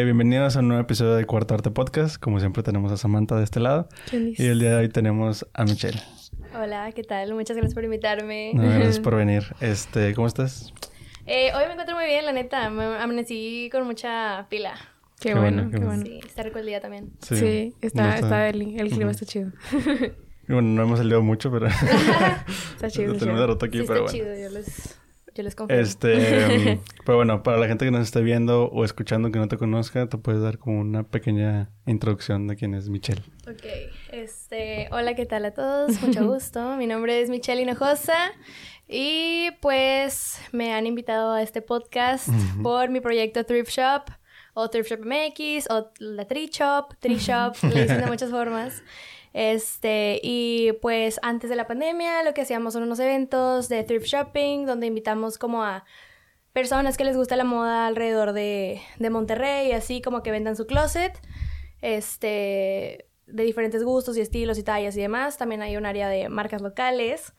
Bienvenidos a un nuevo episodio de Cuarto Arte Podcast. Como siempre tenemos a Samantha de este lado. Y el día de hoy tenemos a Michelle. Hola, ¿qué tal? Muchas gracias por invitarme. gracias por venir. Este, ¿cómo estás? Eh, hoy me encuentro muy bien, la neta. Me amanecí con mucha pila. Qué, bueno, qué bueno. Sí, está rico el día también. Sí, está, está, el, clima está chido. bueno, no hemos salido mucho, pero... está chido. tenemos roto aquí, pero está chido, yo les... Yo les confío. Este, pero bueno, para la gente que nos esté viendo o escuchando que no te conozca, te puedes dar como una pequeña introducción de quién es Michelle. Ok, este, hola, ¿qué tal a todos? Mucho gusto. Mi nombre es Michelle Hinojosa y pues me han invitado a este podcast por mi proyecto Thrift Shop o Thrift Shop MX o la Tree Shop, Tree Shop, le dicen de muchas formas. Este, y pues antes de la pandemia lo que hacíamos son unos eventos de thrift shopping donde invitamos como a personas que les gusta la moda alrededor de, de Monterrey, así como que vendan su closet, este, de diferentes gustos y estilos y tallas y demás. También hay un área de marcas locales.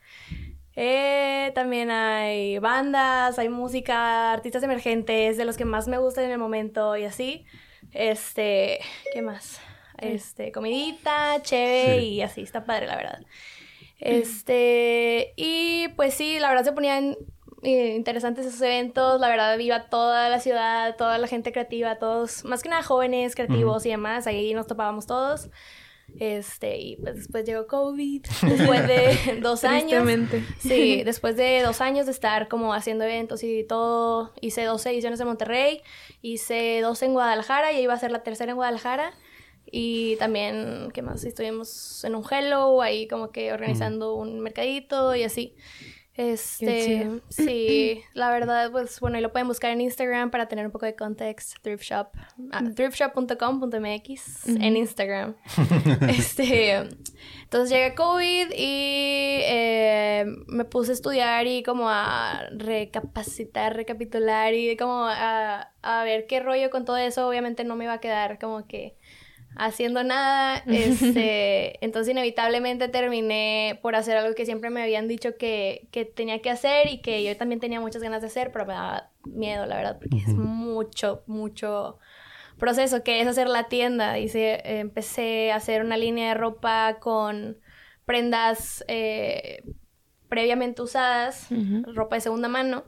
Eh, también hay bandas, hay música, artistas emergentes, de los que más me gustan en el momento y así. Este, ¿qué más? Este, comidita, chévere y así, está padre, la verdad. Este, y pues sí, la verdad se ponían eh, interesantes esos eventos, la verdad iba toda la ciudad, toda la gente creativa, todos, más que nada jóvenes, creativos y demás, ahí nos topábamos todos. Este, y pues después llegó COVID, después de dos años. Sí, después de dos años de estar como haciendo eventos y todo, hice dos ediciones en Monterrey, hice dos en Guadalajara y iba a ser la tercera en Guadalajara. Y también, ¿qué más? Estuvimos en un Hello, ahí como que organizando un mercadito y así. Este, sí, la verdad, pues bueno, y lo pueden buscar en Instagram para tener un poco de context. Thrift Shop, ah, thriftshop.com.mx en Instagram. este, entonces llega COVID y eh, me puse a estudiar y como a recapacitar, recapitular y como a, a ver qué rollo con todo eso. Obviamente no me iba a quedar como que haciendo nada. Este, entonces inevitablemente terminé por hacer algo que siempre me habían dicho que, que, tenía que hacer y que yo también tenía muchas ganas de hacer, pero me daba miedo, la verdad, porque es mucho, mucho proceso, que es hacer la tienda. Hice, empecé a hacer una línea de ropa con prendas eh, previamente usadas, ropa de segunda mano.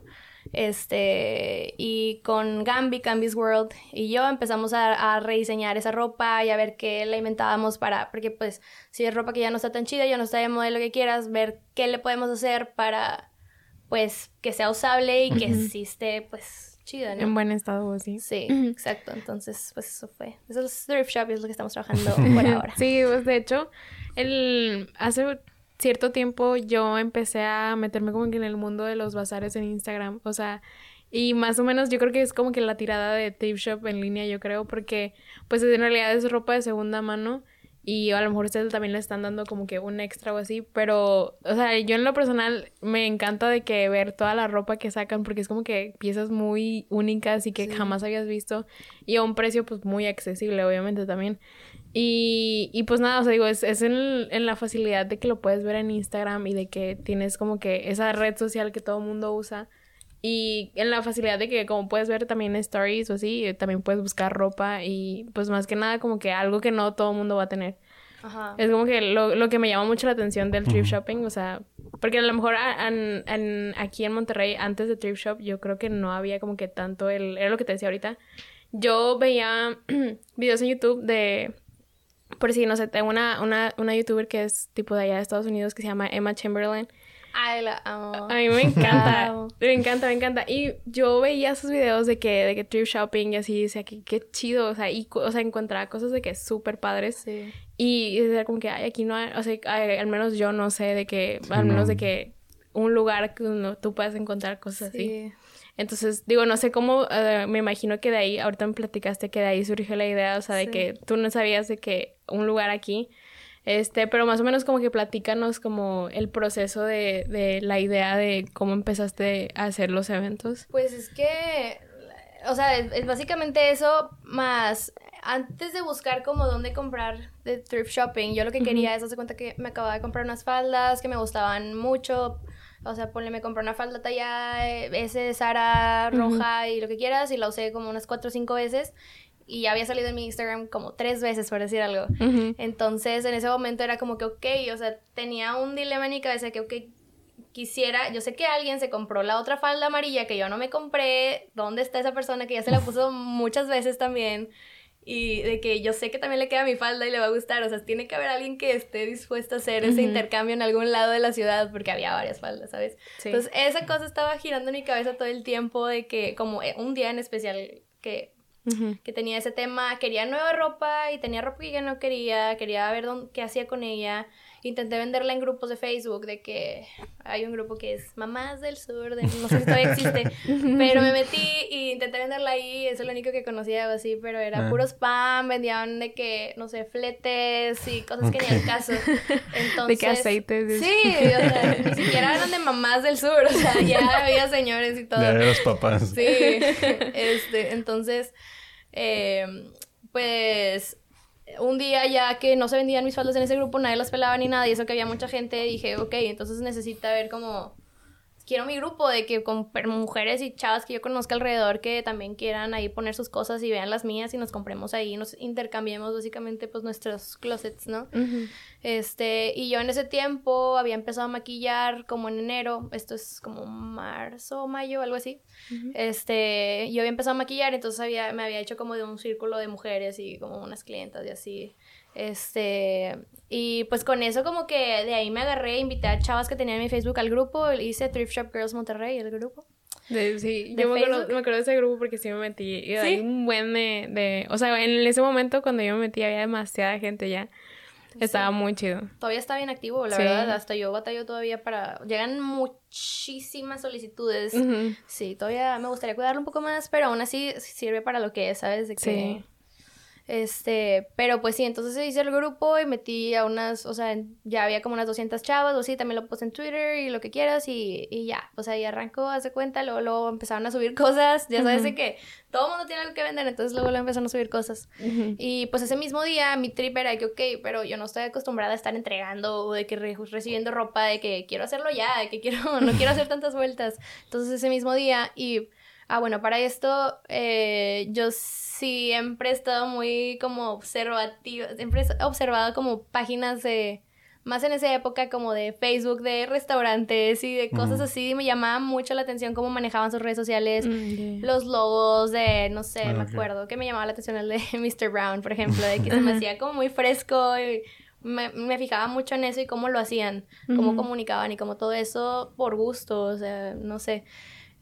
Este, y con Gambi, Gambi's World y yo empezamos a, rediseñar esa ropa y a ver qué le inventábamos para, porque pues si es ropa que ya no está tan chida, ya no está de modelo que quieras, ver qué le podemos hacer para, pues, que sea usable y que esté, pues, chida, En buen estado, sí. Sí, exacto. Entonces, pues eso fue. Eso es Thrift Shop y es lo que estamos trabajando por ahora. sí, pues de hecho, el, hace cierto tiempo yo empecé a meterme como que en el mundo de los bazares en Instagram, o sea, y más o menos yo creo que es como que la tirada de Tape Shop en línea, yo creo, porque pues en realidad es ropa de segunda mano y a lo mejor ustedes también le están dando como que un extra o así, pero, o sea, yo en lo personal me encanta de que ver toda la ropa que sacan porque es como que piezas muy únicas y que jamás habías visto y a un precio pues muy accesible, obviamente también. Y, y pues nada, o sea, digo, es, es en, en, la facilidad de que lo puedes ver en Instagram y de que tienes como que esa red social que todo el mundo usa. Y en la facilidad de que como puedes ver también stories o así, también puedes buscar ropa y pues más que nada como que algo que no todo el mundo va a tener. Ajá. Es como que lo, lo, que me llama mucho la atención del thrift shopping, o sea, porque a lo mejor aquí en Monterrey, antes de thrift shop, yo creo que no había como que tanto el, era lo que te decía ahorita, yo veía videos en YouTube de por si no sé, tengo una, una, una youtuber que es tipo de allá de Estados Unidos que se llama Emma Chamberlain. Ay, la amo. A mí me encanta. me encanta, me encanta. Y yo veía sus videos de que, de que thrift shopping y así, y decía que qué chido, o sea, y, o sea, encontraba cosas de que súper padres. Sí. Y, decía como que, ay, aquí no hay, o sea, al menos yo no sé de que, al menos de que un lugar que uno, tú puedas encontrar cosas sí. así. Entonces, digo, no sé cómo, eh, me imagino que de ahí, ahorita me platicaste que de ahí surgió la idea, o sea, de que tú no sabías de que un lugar aquí, este, pero más o menos como que platícanos como el proceso de, de la idea de cómo empezaste a hacer los eventos. Pues es que, o sea, es, básicamente eso, más antes de buscar como dónde comprar de thrift shopping, yo lo que quería es hacer cuenta que me acababa de comprar unas faldas que me gustaban mucho, o sea, ponle, me compré una falda talla S Sara roja y lo que quieras y la usé como unas cuatro o cinco veces. y ya había salido en mi Instagram como tres veces, por decir algo. Entonces, en ese momento era como que, ok, o sea, tenía un dilema en mi cabeza que, ok, quisiera, yo sé que alguien se compró la otra falda amarilla que yo no me compré, ¿dónde está esa persona que ya se la puso muchas veces también? Y de que yo sé que también le queda mi falda y le va a gustar, o sea, tiene que haber alguien que esté dispuesto a hacer ese intercambio en algún lado de la ciudad, porque había varias faldas, ¿sabes? Entonces, esa cosa estaba girando en mi cabeza todo el tiempo de que, como eh, un día en especial que que tenía ese tema, quería nueva ropa y tenía ropa que ya no quería, quería ver dónde, qué hacía con ella. Intenté venderla en grupos de Facebook, de que hay un grupo que es Mamás del Sur, de, no sé si todavía existe, pero me metí y intenté venderla ahí, eso es lo único que conocía así, pero era ah. puro spam, vendían de que, no sé, fletes y cosas que ni al caso. Entonces, de qué aceites. Sí, o sea, ni siquiera eran de Mamás del Sur, o sea, ya había señores y todo. Ya de los papás. Sí, este, entonces eh, pues un día ya que no se vendían mis faldas en ese grupo, nadie las pelaba ni nada, y eso que había mucha gente, dije, ok, entonces necesita ver como quiero mi grupo de que con mujeres y chavas que yo conozca alrededor que también quieran ahí poner sus cosas y vean las mías y nos compremos ahí, nos intercambiemos básicamente pues nuestros closets, ¿no? Este, y yo en ese tiempo había empezado a maquillar como en enero, esto es como marzo, mayo, algo así. Este, yo había empezado a maquillar, entonces había, me había hecho como de un círculo de mujeres y como unas clientas y así. Este, y pues con eso como que de ahí me agarré, invité a chavas que tenían en mi Facebook al grupo, hice Thrift Shop Girls Monterrey, el grupo. sí, yo me acuerdo, me acuerdo, de ese grupo porque sí me metí. Y hay un buen de, de, O sea, en ese momento cuando yo me metí había demasiada gente ya. Estaba muy chido. Todavía está bien activo, la verdad. Hasta yo batallo todavía para. Llegan muchísimas solicitudes. Sí, todavía me gustaría cuidarlo un poco más, pero aún así sirve para lo que es, ¿sabes? De que sí. Este, pero pues sí, entonces hice el grupo y metí a unas, o sea, ya había como unas 200 chavas o así, también lo puse en Twitter y lo que quieras y, y ya, o sea, y arrancó, hace cuenta, luego, luego empezaron a subir cosas, ya sabes que todo el mundo tiene algo que vender, entonces luego, luego empezaron a subir cosas. Y pues ese mismo día mi trip era que, ok, pero yo no estoy acostumbrada a estar entregando o de que recibiendo ropa, de que quiero hacerlo ya, de que quiero, no quiero hacer tantas vueltas. Entonces ese mismo día y... Ah, bueno, para esto eh, yo siempre he estado muy como observativa, siempre he observado como páginas de, más en esa época como de Facebook, de restaurantes y de cosas así, me llamaba mucho la atención cómo manejaban sus redes sociales, mm, los logos de, no sé, ah, me acuerdo que me llamaba la atención el de Mr. Brown, por ejemplo, de que se me hacía como muy fresco y me, me, fijaba mucho en eso y cómo lo hacían, cómo comunicaban y como todo eso por gusto, o sea, no sé.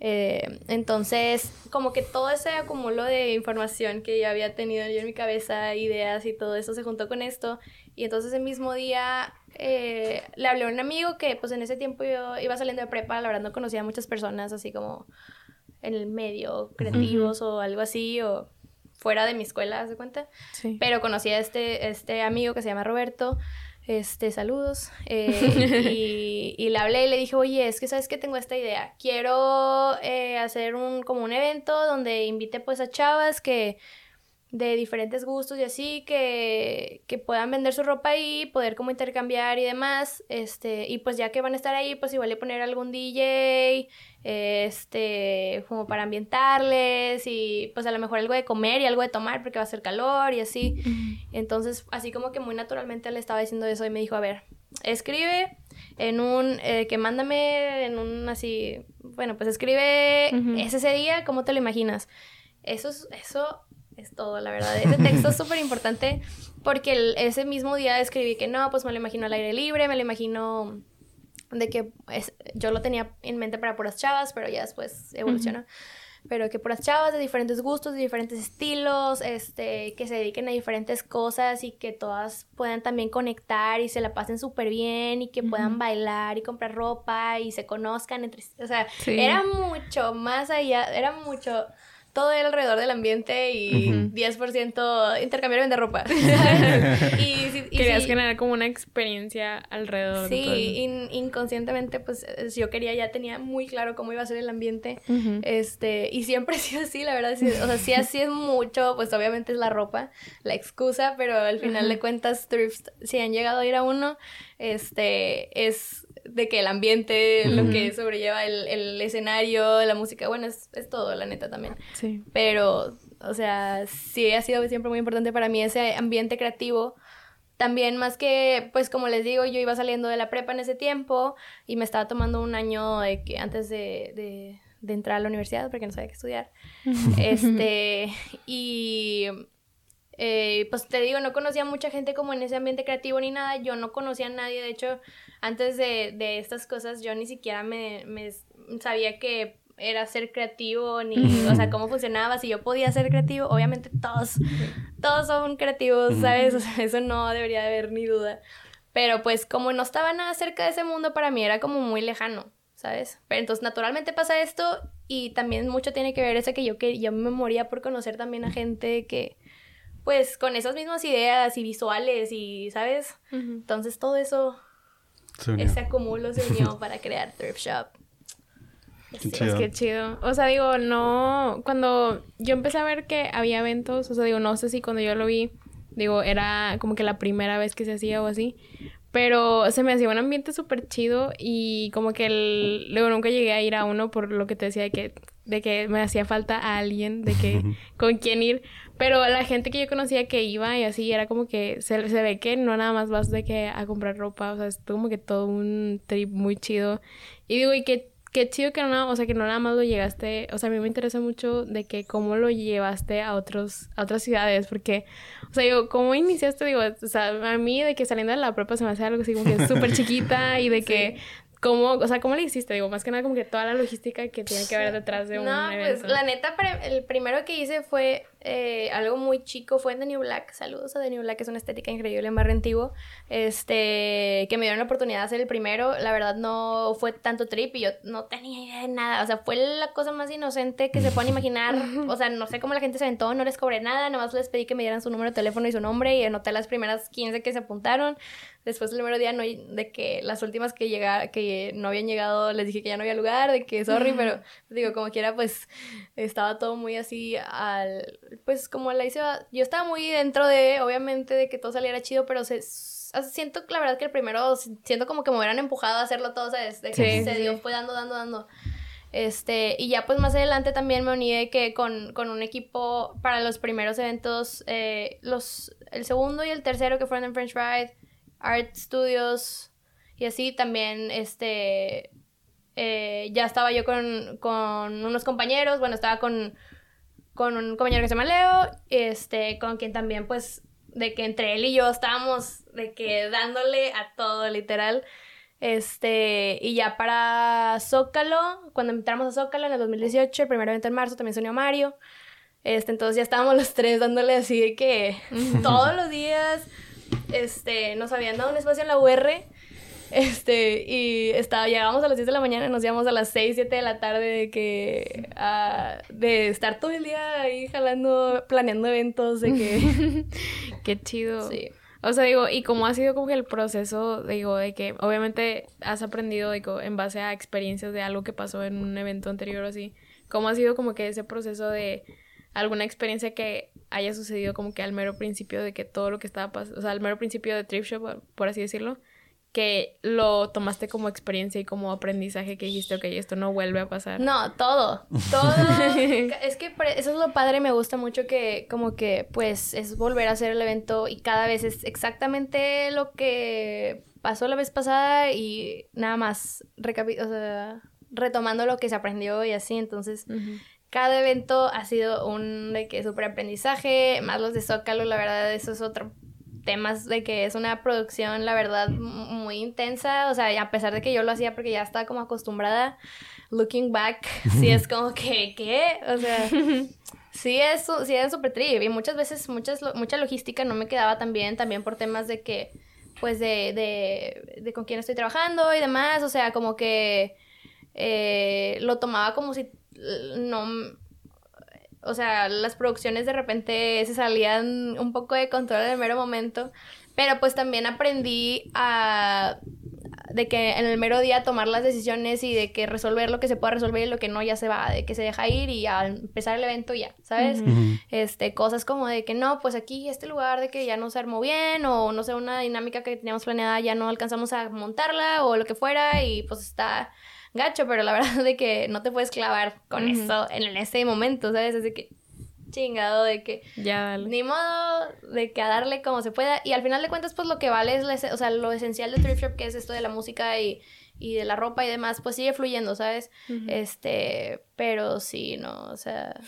Eh, entonces, como que todo ese acumulo de información que ya había tenido yo en mi cabeza, ideas y todo eso se juntó con esto. Y entonces el mismo día eh, le hablé a un amigo que pues en ese tiempo yo iba saliendo de prepa, la verdad no conocía a muchas personas así como en el medio, creativos o algo así, o fuera de mi escuela, ¿se cuenta? Sí. Pero conocí a este, este amigo que se llama Roberto este, saludos. Eh, y, le hablé y le dije, oye, es que sabes que tengo esta idea. Quiero eh, hacer un, como un evento donde invite pues a chavas que de diferentes gustos y así, que, que puedan vender su ropa ahí, poder como intercambiar y demás. Este, y pues ya que van a estar ahí, pues igual le poner algún DJ, este, como para ambientarles y pues a lo mejor algo de comer y algo de tomar porque va a ser calor y así. Entonces, así como que muy naturalmente le estaba diciendo eso y me dijo, a ver, escribe en un, eh, que mándame en un así, bueno, pues escribe, ¿es ese día? ¿Cómo te lo imaginas? Eso, eso es todo, la verdad. Ese texto es súper importante porque ese mismo día escribí que no, pues me lo imagino al aire libre, me lo imagino de que yo lo tenía en mente para puras chavas, pero ya después evolucionó. Pero que puras chavas de diferentes gustos, de diferentes estilos, este, que se dediquen a diferentes cosas y que todas puedan también conectar y se la pasen súper bien y que puedan bailar y comprar ropa y se conozcan entre... O sea, era mucho más allá, era mucho todo era alrededor del ambiente y 10% intercambiar y vender ropa. y, Querías generar como una experiencia alrededor. Sí, inconscientemente pues yo quería, ya tenía muy claro cómo iba a ser el ambiente. este Y siempre ha sido así, la verdad. o sea, sí así es mucho, pues obviamente es la ropa, la excusa, pero al final de cuentas, thrift, si han llegado a ir a uno, este es de que el ambiente, lo que sobrelleva el, el, escenario, la música, bueno, es, es, todo, la neta también. Sí. Pero o sea, sí ha sido siempre muy importante para mí ese ambiente creativo. También más que, pues como les digo, yo iba saliendo de la prepa en ese tiempo y me estaba tomando un año de que antes de, de, de entrar a la universidad porque no sabía qué estudiar. este, y eh, pues te digo, no conocía mucha gente como en ese ambiente creativo ni nada, yo no conocía a nadie, de hecho, antes de, de estas cosas yo ni siquiera me, me sabía que era ser creativo, ni, o sea, cómo funcionaba, si yo podía ser creativo, obviamente todos, todos son creativos, ¿sabes? O sea, eso no debería de haber ni duda. Pero pues como no estaba nada cerca de ese mundo, para mí era como muy lejano, ¿sabes? Pero entonces naturalmente pasa esto y también mucho tiene que ver ese que yo, que yo me moría por conocer también a gente que, pues con esas mismas ideas y visuales y, ¿sabes? Entonces todo eso, ese acumulo se unió para crear Thrift Shop. Qué chido. Es que chido. O sea, digo, no. Cuando yo empecé a ver que había eventos, o sea, digo, no sé si cuando yo lo vi, digo, era como que la primera vez que se hacía o así. Pero se me hacía un ambiente súper chido y como que el, luego nunca llegué a ir a uno por lo que te decía de que, de que me hacía falta a alguien, de que con quién ir. Pero la gente que yo conocía que iba y así era como que se, se ve que no nada más vas de que a comprar ropa, o sea, es como que todo un trip muy chido. Y digo, y que qué chido que no, o sea, que no nada más lo llegaste, o sea, a mí me interesa mucho de que cómo lo llevaste a otros, a otras ciudades, porque, o sea, digo, ¿cómo iniciaste? Digo, o sea, a mí de que saliendo de la prepa se me hace algo así como que súper chiquita y de que ¿Cómo, o sea, cómo le hiciste? Digo, más que nada como que toda la logística que tiene que haber detrás de un no, pues la neta, el primero que hice fue eh, algo muy chico, fue en The New Black. Saludos a The New Black, es una estética increíble en Barrio Antiguo. Este, que me dieron la oportunidad de hacer el primero. La verdad no fue tanto trip y yo no tenía idea de nada. O sea, fue la cosa más inocente que se puedan imaginar. O sea, no sé cómo la gente se aventó, no les cobré nada, nomás les pedí que me dieran su número de teléfono y su nombre y anoté las primeras 15 que se apuntaron. Después el número día no, de que las últimas que llega, que no habían llegado les dije que ya no había lugar, de que sorry, pero digo, como quiera, pues estaba todo muy así al, pues como la hice, yo estaba muy dentro de, obviamente, de que todo saliera chido, pero se, siento la verdad que el primero, siento como que me hubieran empujado a hacerlo todo, ¿sabes? De que se dio, fue dando, dando, dando. Este, y ya pues más adelante también me uní de que con, con un equipo para los primeros eventos, eh, los, el segundo y el tercero que fueron en French Ride, Art Studios y así también, este, eh, ya estaba yo con, con, unos compañeros, bueno, estaba con, con un compañero que se llama Leo, este, con quien también pues de que entre él y yo estábamos de que dándole a todo literal. Este, y ya para Zócalo, cuando entramos a Zócalo en el 2018, el primer evento en marzo, también se unió Mario. Este, entonces ya estábamos los tres dándole así de que todos los días este, nos habían dado un espacio en la UR, este, y estaba, llegábamos a las 10 de la mañana nos íbamos a las 6, 7 de la tarde de que, uh, de estar todo el día ahí jalando, planeando eventos, de que... Qué chido. Sí. O sea, digo, ¿y cómo ha sido como que el proceso, digo, de que obviamente has aprendido, digo, en base a experiencias de algo que pasó en un evento anterior o así? ¿Cómo ha sido como que ese proceso de alguna experiencia que haya sucedido como que al mero principio de que todo lo que estaba pasando, o sea, al mero principio de Trip Shop, por así decirlo, que lo tomaste como experiencia y como aprendizaje que dijiste, ok, esto no vuelve a pasar. No, todo, todo. es que eso es lo padre, me gusta mucho que como que pues es volver a hacer el evento y cada vez es exactamente lo que pasó la vez pasada y nada más o sea, retomando lo que se aprendió y así, entonces cada evento ha sido un de que súper aprendizaje, más los de Zócalo, la verdad, eso es otro tema de que es una producción, la verdad, muy intensa, o sea, a pesar de que yo lo hacía porque ya estaba como acostumbrada, looking back, sí es como que, ¿qué? O sea, sí es, sí es súper trip y muchas veces muchas, mucha logística no me quedaba tan bien, también por temas de que, pues, de, de, de con quién estoy trabajando y demás, o sea, como que eh, lo tomaba como si no, o sea, las producciones de repente se salían un poco de control en el mero momento, pero pues también aprendí a de que en el mero día tomar las decisiones y de que resolver lo que se pueda resolver y lo que no ya se va, de que se deja ir y al empezar el evento ya, ¿sabes? Este, cosas como de que no, pues aquí este lugar de que ya no se armó bien o no sé, una dinámica que teníamos planeada ya no alcanzamos a montarla o lo que fuera y pues está gacho, pero la verdad de que no te puedes clavar con eso en ese momento, ¿sabes? Es de que chingado de que Ya, dale. ni modo de que a darle como se pueda. Y al final de cuentas, pues lo que vale es, la o sea, lo esencial de Thrift Shop, que es esto de la música y, y de la ropa y demás, pues sigue fluyendo, ¿sabes? Este, pero sí, no, o sea,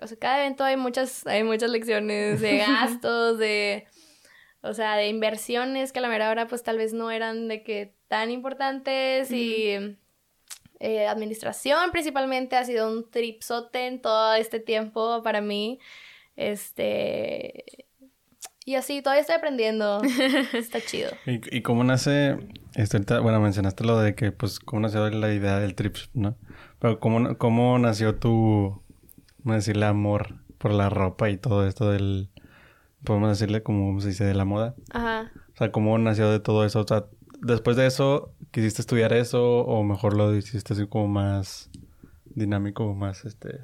o sea, cada evento hay muchas, hay muchas lecciones de gastos, de, o sea, de inversiones que a la mera hora pues tal vez no eran de que tan importantes y eh, administración principalmente ha sido un tripsote en todo este tiempo para mí, este, y así, todavía estoy aprendiendo, está chido. ¿Y, y cómo nace, este, bueno, mencionaste lo de que, pues, cómo nació la idea del trip, ¿no? Pero cómo, cómo nació tu, vamos a decirle, amor por la ropa y todo esto del, podemos decirle, como se dice, de la moda. Ajá. O sea, cómo nació de todo eso. O sea, después de eso, ¿quisiste estudiar eso o mejor lo hiciste así como más dinámico, más, este...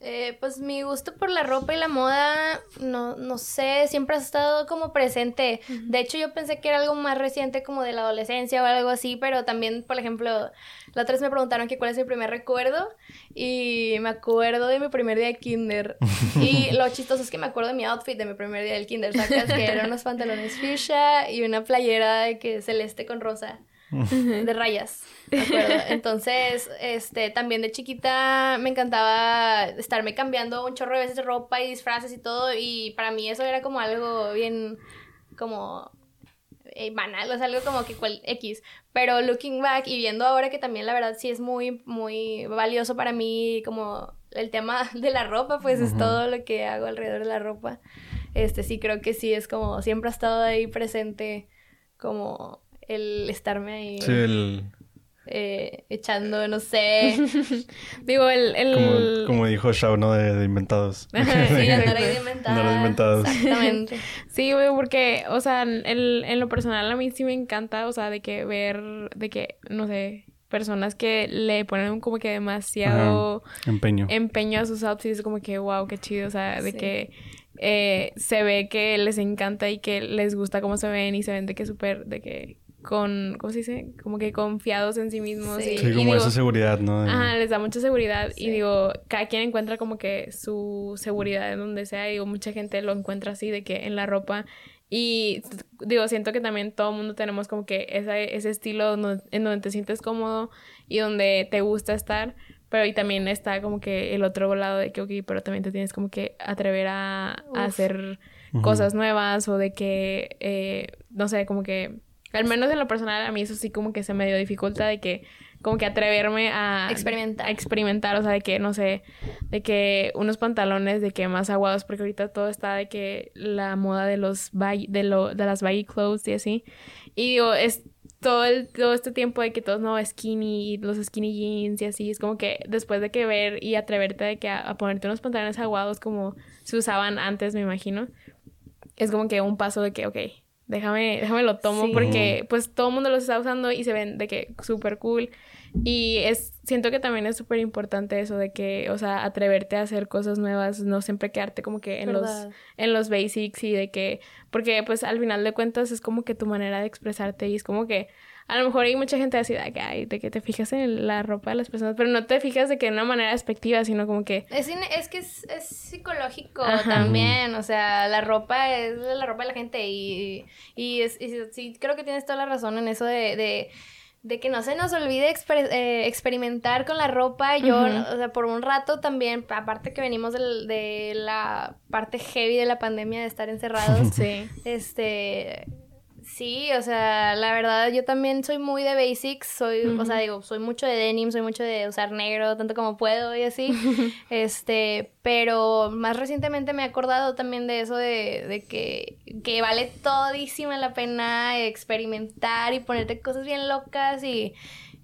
Eh, pues mi gusto por la ropa y la moda, no, no sé, siempre ha estado como presente. De hecho, yo pensé que era algo más reciente como de la adolescencia o algo así, pero también, por ejemplo, la otra vez me preguntaron que cuál es mi primer recuerdo y me acuerdo de mi primer día de kinder. Y lo chistoso es que me acuerdo de mi outfit de mi primer día del kinder, ¿sacas? Que eran unos pantalones fuchsia y una playera de que celeste con rosa de rayas, acuerdo. Entonces, este, también de chiquita me encantaba estarme cambiando un chorro de veces de ropa y disfraces y todo, y para mí eso era como algo bien, como eh, banal, o sea, algo como que cual X. Pero looking back y viendo ahora que también la verdad sí es muy, muy valioso para mí como el tema de la ropa, pues es todo lo que hago alrededor de la ropa. Este sí creo que sí es como siempre ha estado ahí presente como el estarme ahí Sí, el... eh, echando, no sé. Digo, el... el... Como, como dijo Shao, ¿no? De, de inventados. Sí, andar ahí de inventada. Andar de inventados. Exactamente. Sí, güey, porque, o sea, el- en lo personal a mí sí me encanta, o sea, de que ver, de que, no sé, personas que le ponen como que demasiado Empeño. empeño a sus outfits, como que, wow, qué chido, o sea, de Sí. que eh, se ve que les encanta y que les gusta cómo se ven y se ven de que súper, de que con, ¿cómo se dice? Como que confiados en sí mismos. Sí. y- Sí, y como digo, esa seguridad, ¿no? Ajá, les da mucha seguridad y Sí. digo, cada quien encuentra como que su seguridad en donde sea y digo, mucha gente lo encuentra así de que en la ropa y digo, siento que también todo el mundo tenemos como que esa, ese estilo donde- en donde te sientes cómodo y donde te gusta estar, pero y también está como que el otro lado de que, ok, pero también te tienes como que atrever a, hacer cosas nuevas o de que, eh, no sé, como que, al menos en lo personal, a mí eso sí como que se me dio dificultad de que, como que atreverme a Experimentar. a experimentar, o sea, de que, no sé, de que unos pantalones de que más aguados, porque ahorita todo está de que la moda de los baggy, de lo, de las baggy clothes y así. Y digo, es todo el, todo este tiempo de que todos no skinny, y los skinny jeans y así, es como que después de que ver y atreverte de que a, a ponerte unos pantalones aguados como se usaban antes, me imagino, es como que un paso de que, ok, déjame, déjame lo tomo Sí. porque pues todo el mundo los está usando y se ven de que súper cool. Y es, siento que también es súper importante eso de que, o sea, atreverte a hacer cosas nuevas, no siempre quedarte como que en los, en los basics y de que, porque pues al final de cuentas es como que tu manera de expresarte y es como que a lo mejor hay mucha gente así de que, ay, de que te fijas en la ropa de las personas, pero no te fijas de que de una manera despectiva, sino como que, Es, que es, es psicológico Ajá. también, o sea, la ropa es la ropa de la gente y, y, es, y sí, creo que tienes toda la razón en eso de, de, de que no se nos olvide exper- eh, experimentar con la ropa. Yo, o sea, por un rato también, aparte que venimos del- de la parte heavy de la pandemia de estar encerrados, sí. este, sí, o sea, la verdad yo también soy muy de basics, soy, o sea, digo, soy mucho de denim, soy mucho de usar negro tanto como puedo y así, este, pero más recientemente me he acordado también de eso de, de que, que vale todísima la pena experimentar y ponerte cosas bien locas y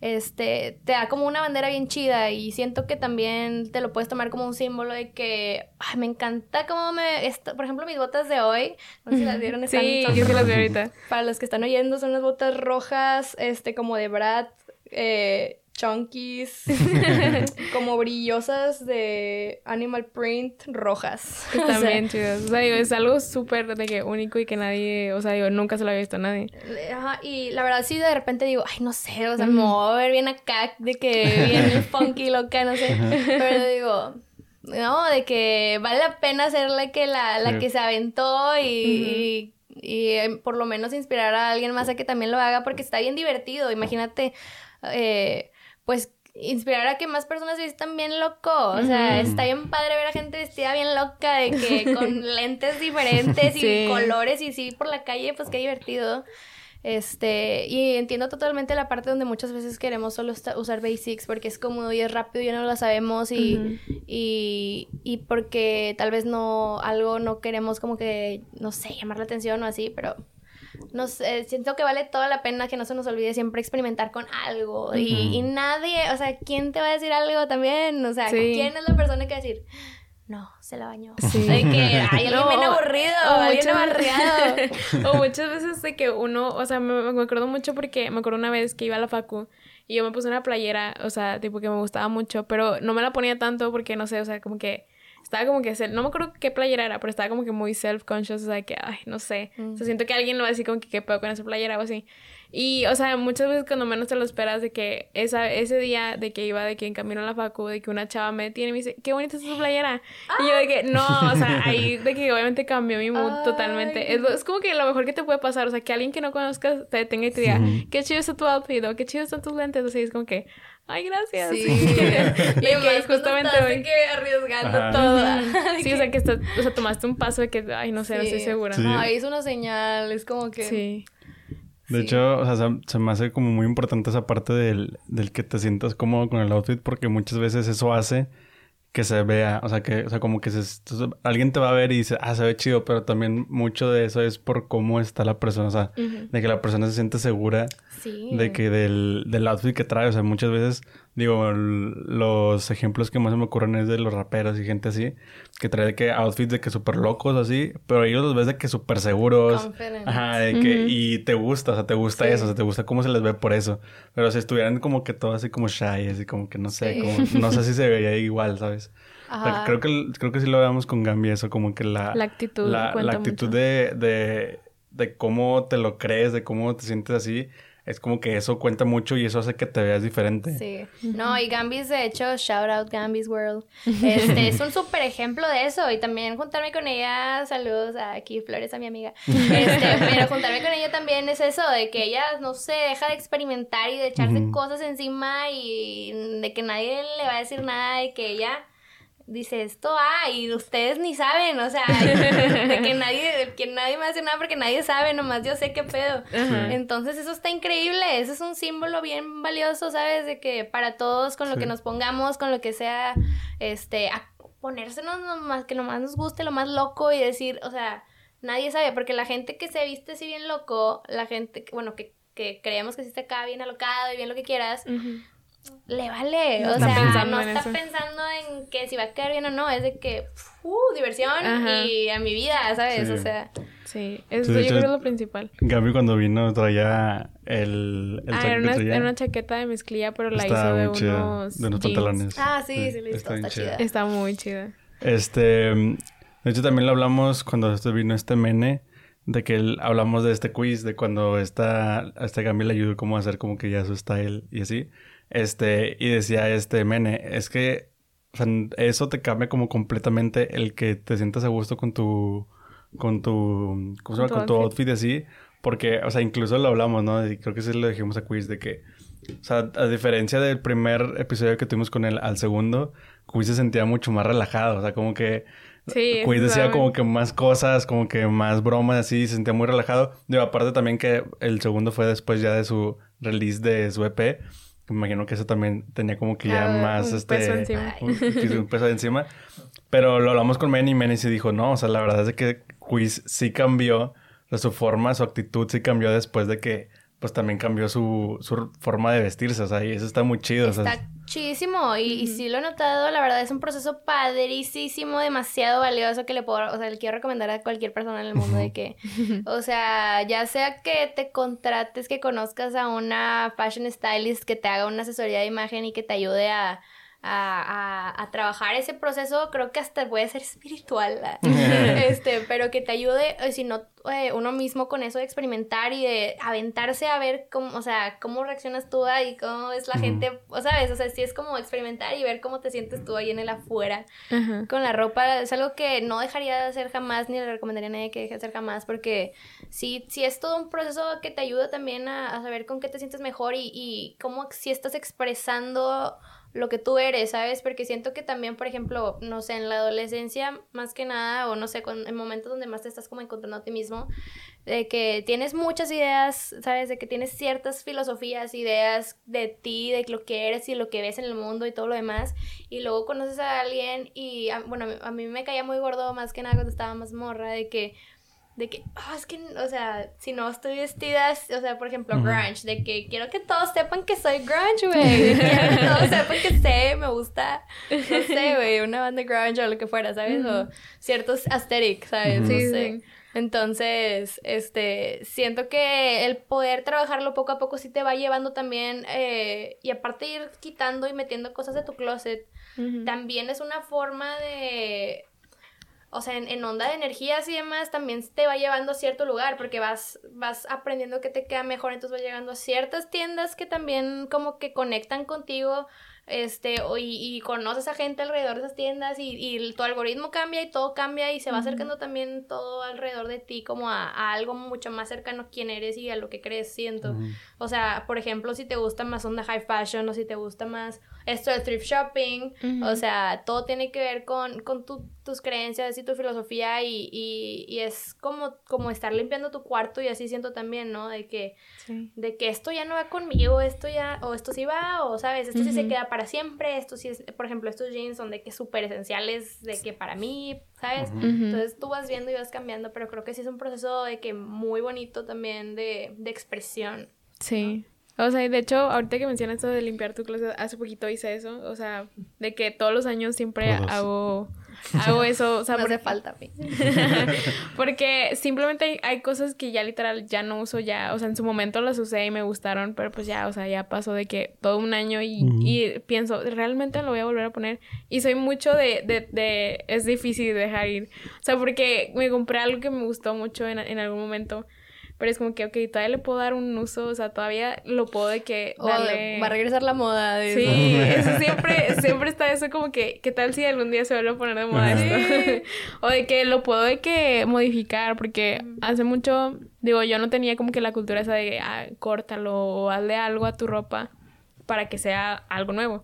este, te da como una bandera bien chida y siento que también te lo puedes tomar como un símbolo de que ay, me encanta cómo me, esto, por ejemplo, mis botas de hoy, no sé si las vieron, están, Sí, yo sí las veo ahorita. para los que están oyendo, son unas botas rojas, este, como de Brad, eh, chunkies, como brillosas de animal print rojas. O sea, Están bien chidas. O sea, digo, es algo súper de que único y que nadie, o sea, digo, nunca se lo había visto a nadie. Ajá, y la verdad sí de repente digo, ay, no sé, o sea, me voy a ver bien acá, de que bien funky, loca, no sé. Pero digo, no, de que vale la pena ser la que, la, la que se aventó y, y, eh, por lo menos inspirar a alguien más a que también lo haga porque está bien divertido. Imagínate, eh, pues inspirar a que más personas se vistan bien loco. O sea, está bien padre ver a gente vestida bien loca, de que con lentes diferentes y colores y sí por la calle, pues qué divertido. Este, y entiendo totalmente la parte donde muchas veces queremos solo usar basics porque es cómodo y es rápido y ya no lo sabemos y, y, y, porque tal vez no, algo no queremos como que, no sé, llamar la atención o así, pero no sé, siento que vale toda la pena que no se nos olvide siempre experimentar con algo y, y, nadie, o sea, ¿quién te va a decir algo también? O sea, ¿quién es la persona que va a decir? no, se la bañó. Sí. De que hay alguien bien aburrido, o alguien aburrido. o muchas veces de que uno, o sea, me, me, acuerdo mucho porque me acuerdo una vez que iba a la facu y yo me puse una playera, o sea, tipo que me gustaba mucho, pero no me la ponía tanto porque no sé, o sea, como que estaba como que, no me acuerdo qué playera era, pero estaba como que muy self-conscious, o sea, que, ay, no sé, o sea, mm. siento que alguien lo va a decir como que qué pedo con esa playera o así. Y, o sea, muchas veces cuando menos te lo esperas de que esa, ese día de que iba de que en camino a la facu, de que una chava me tiene y me dice, qué bonita es tu playera. Y yo de que, no, o sea, ahí de que obviamente cambió mi mood totalmente. Es, es, como que lo mejor que te puede pasar, o sea, que alguien que no conozcas te detenga y te diga, qué chido está tu outfit o qué chido están tus lentes, o sea, es como que... Ay, gracias. Sí. y que justamente hoy... que arriesgando todo. sí, o sea, que está, o sea, tomaste un paso de que, ay, no sé, no estoy segura. No, ahí es una señal, es como que... Sí. De hecho, o sea, se, me hace como muy importante esa parte del, del que te sientas cómodo con el outfit porque muchas veces eso hace que se vea, o sea, que, o sea, como que se, alguien te va a ver y dice, ah, se ve chido, pero también mucho de eso es por cómo está la persona, o sea, de que la persona se siente segura de que del, del outfit que trae, o sea, muchas veces, digo, los ejemplos que más se me ocurren es de los raperos y gente así, que trae de que outfits de que súper locos así, pero ellos los ves de que súper seguros. Ajá, de que, y te gusta, o sea, te gusta eso, o sea, te gusta cómo se les ve por eso. Pero si estuvieran como que todo así como shy, así como que no sé, como, no sé si se veía igual, ¿sabes? Ajá. Creo que, creo que sí lo veamos con Gambi eso, como que la... La actitud. La, la actitud de, de, de cómo te lo crees, de cómo te sientes así es como que eso cuenta mucho y eso hace que te veas diferente. Sí. No, y Gambis, de hecho, shout out Gambis World. Este es un súper ejemplo de eso. Y también juntarme con ella, saludos a aquí, Flores, a mi amiga. Este, pero juntarme con ella también es eso, de que ella, no sé, deja de experimentar y de echarse cosas encima y de que nadie le va a decir nada, de que ella dice esto, ah, y ustedes ni saben, o sea, de que nadie, que nadie me hace nada porque nadie sabe, nomás yo sé qué pedo. Entonces eso está increíble, eso es un símbolo bien valioso, ¿sabes? De que para todos, con lo que nos pongamos, con lo que sea, este, a ponérsenos nomás, que nomás nos guste lo más loco y decir, o sea, nadie sabe, porque la gente que se viste así bien loco, la gente, bueno, que, que creemos que sí está acá bien alocado y bien lo que quieras, le vale. o sea, no está pensando en que si va a quedar bien o no. Es de que, uh, diversión y a mi vida, ¿sabes? O sea. Sí, eso yo creo que es lo principal. Gaby cuando vino traía el, el ah, era una, era una, chaqueta de mezclilla, pero la hizo de unos, de unos pantalones. Ah, sí, sí, está, está, chida. Está muy chida. Este, de hecho también lo hablamos cuando este vino este mene de que hablamos de este quiz de cuando esta este Gaby le ayudó como a hacer como que ya su style y así. Este, y decía este Mene, es que eso te cambia como completamente el que te sientas a gusto con tu, con tu, ¿cómo se llama? Con tu outfit así. Porque, o sea, incluso lo hablamos, ¿no? Y creo que sí lo dijimos a Quiz de que, o sea, a diferencia del primer episodio que tuvimos con él al segundo, Quiz se sentía mucho más relajado. O sea, como que Sí, Quiz decía como que más cosas, como que más bromas, así, se sentía muy relajado. Digo, aparte también que el segundo fue después ya de su release de su EP. Me imagino que eso también tenía como que ya más un este peso encima. Un, peso encima. Pero lo hablamos con Manny y Manny sí dijo, no, o sea, la verdad es que Quiz sí cambió, su forma, su actitud sí cambió después de que pues también cambió su, su forma de vestirse, o sea, y eso está muy chido. Está chidísimo, y, y, sí lo he notado, la verdad es un proceso padrísimo, demasiado valioso que le puedo, o sea, le quiero recomendar a cualquier persona en el mundo de que, o sea, ya sea que te contrates, que conozcas a una fashion stylist que te haga una asesoría de imagen y que te ayude a a, a, trabajar ese proceso, creo que hasta puede ser espiritual, este, pero que te ayude, si no, eh, uno mismo con eso de experimentar y de aventarse a ver cómo, o sea, cómo reaccionas tú y cómo es la gente, o sabes, o sea, si es como experimentar y ver cómo te sientes tú ahí en el afuera con la ropa, es algo que no dejaría de hacer jamás, ni le recomendaría a nadie que deje de hacer jamás, porque si, si es todo un proceso que te ayuda también a, saber con qué te sientes mejor y, y cómo si estás expresando lo que tú eres, ¿sabes? Porque siento que también, por ejemplo, no sé, en la adolescencia, más que nada, o no sé, en momentos donde más te estás como encontrando a ti mismo, de que tienes muchas ideas, ¿sabes? De que tienes ciertas filosofías, ideas de ti, de lo que eres y lo que ves en el mundo y todo lo demás, y luego conoces a alguien y, bueno, a mí me caía muy gordo más que nada cuando estaba más morra, de que de que, oh, es que, o sea, si no estoy vestida, o sea, por ejemplo, grunge, de que quiero que todos sepan que soy grunge, güey. quiero que todos sepan que sé, me gusta, no sé, güey, una banda grunge o lo que fuera, ¿sabes? O ciertos aesthetic, ¿sabes? Sí, sí. Entonces, este, siento que el poder trabajarlo poco a poco sí te va llevando también, eh, y aparte ir quitando y metiendo cosas de tu closet, también es una forma de o sea, en, onda de energías y demás, también te va llevando a cierto lugar, porque vas, vas aprendiendo que te queda mejor, entonces vas llegando a ciertas tiendas que también como que conectan contigo este, y, y, conoces a gente alrededor de esas tiendas y, y, tu algoritmo cambia y todo cambia y se va acercando también todo alrededor de ti como a, algo mucho más cercano a quién eres y a lo que crees, siento. O sea, por ejemplo, si te gusta más onda high fashion o si te gusta más esto de thrift shopping, o sea, todo tiene que ver con, con tus creencias y tu filosofía y, y, es como, como estar limpiando tu cuarto y así siento también, ¿no? De que, de que esto ya no va conmigo, esto ya, o esto sí va, o sabes, esto sí se queda para siempre, esto sí es, por ejemplo, estos jeans son de que súper esenciales, de que para mí, ¿sabes? Entonces tú vas viendo y vas cambiando, pero creo que sí es un proceso de que muy bonito también de, de expresión. Sí. O sea, de hecho, ahorita que mencionas esto de limpiar tu closet, hace poquito hice eso. O sea, de que todos los años siempre hago, hago eso. O sea, por... hace falta a mí. porque simplemente hay, cosas que ya literal ya no uso ya. O sea, en su momento las usé y me gustaron, pero pues ya, o sea, ya pasó de que todo un año y, y pienso, realmente lo voy a volver a poner. Y soy mucho de, de, de, es difícil dejar ir. O sea, porque me compré algo que me gustó mucho en, en algún momento. Pero es como que, ok, todavía le puedo dar un uso, o sea, todavía lo puedo de que darle... va a regresar la moda. De sí, eso. siempre, siempre está eso como que, ¿qué tal si algún día se vuelve a poner de moda esto? o de que lo puedo de que modificar, porque hace mucho, digo, yo no tenía como que la cultura esa de, ah, córtalo o hazle algo a tu ropa para que sea algo nuevo.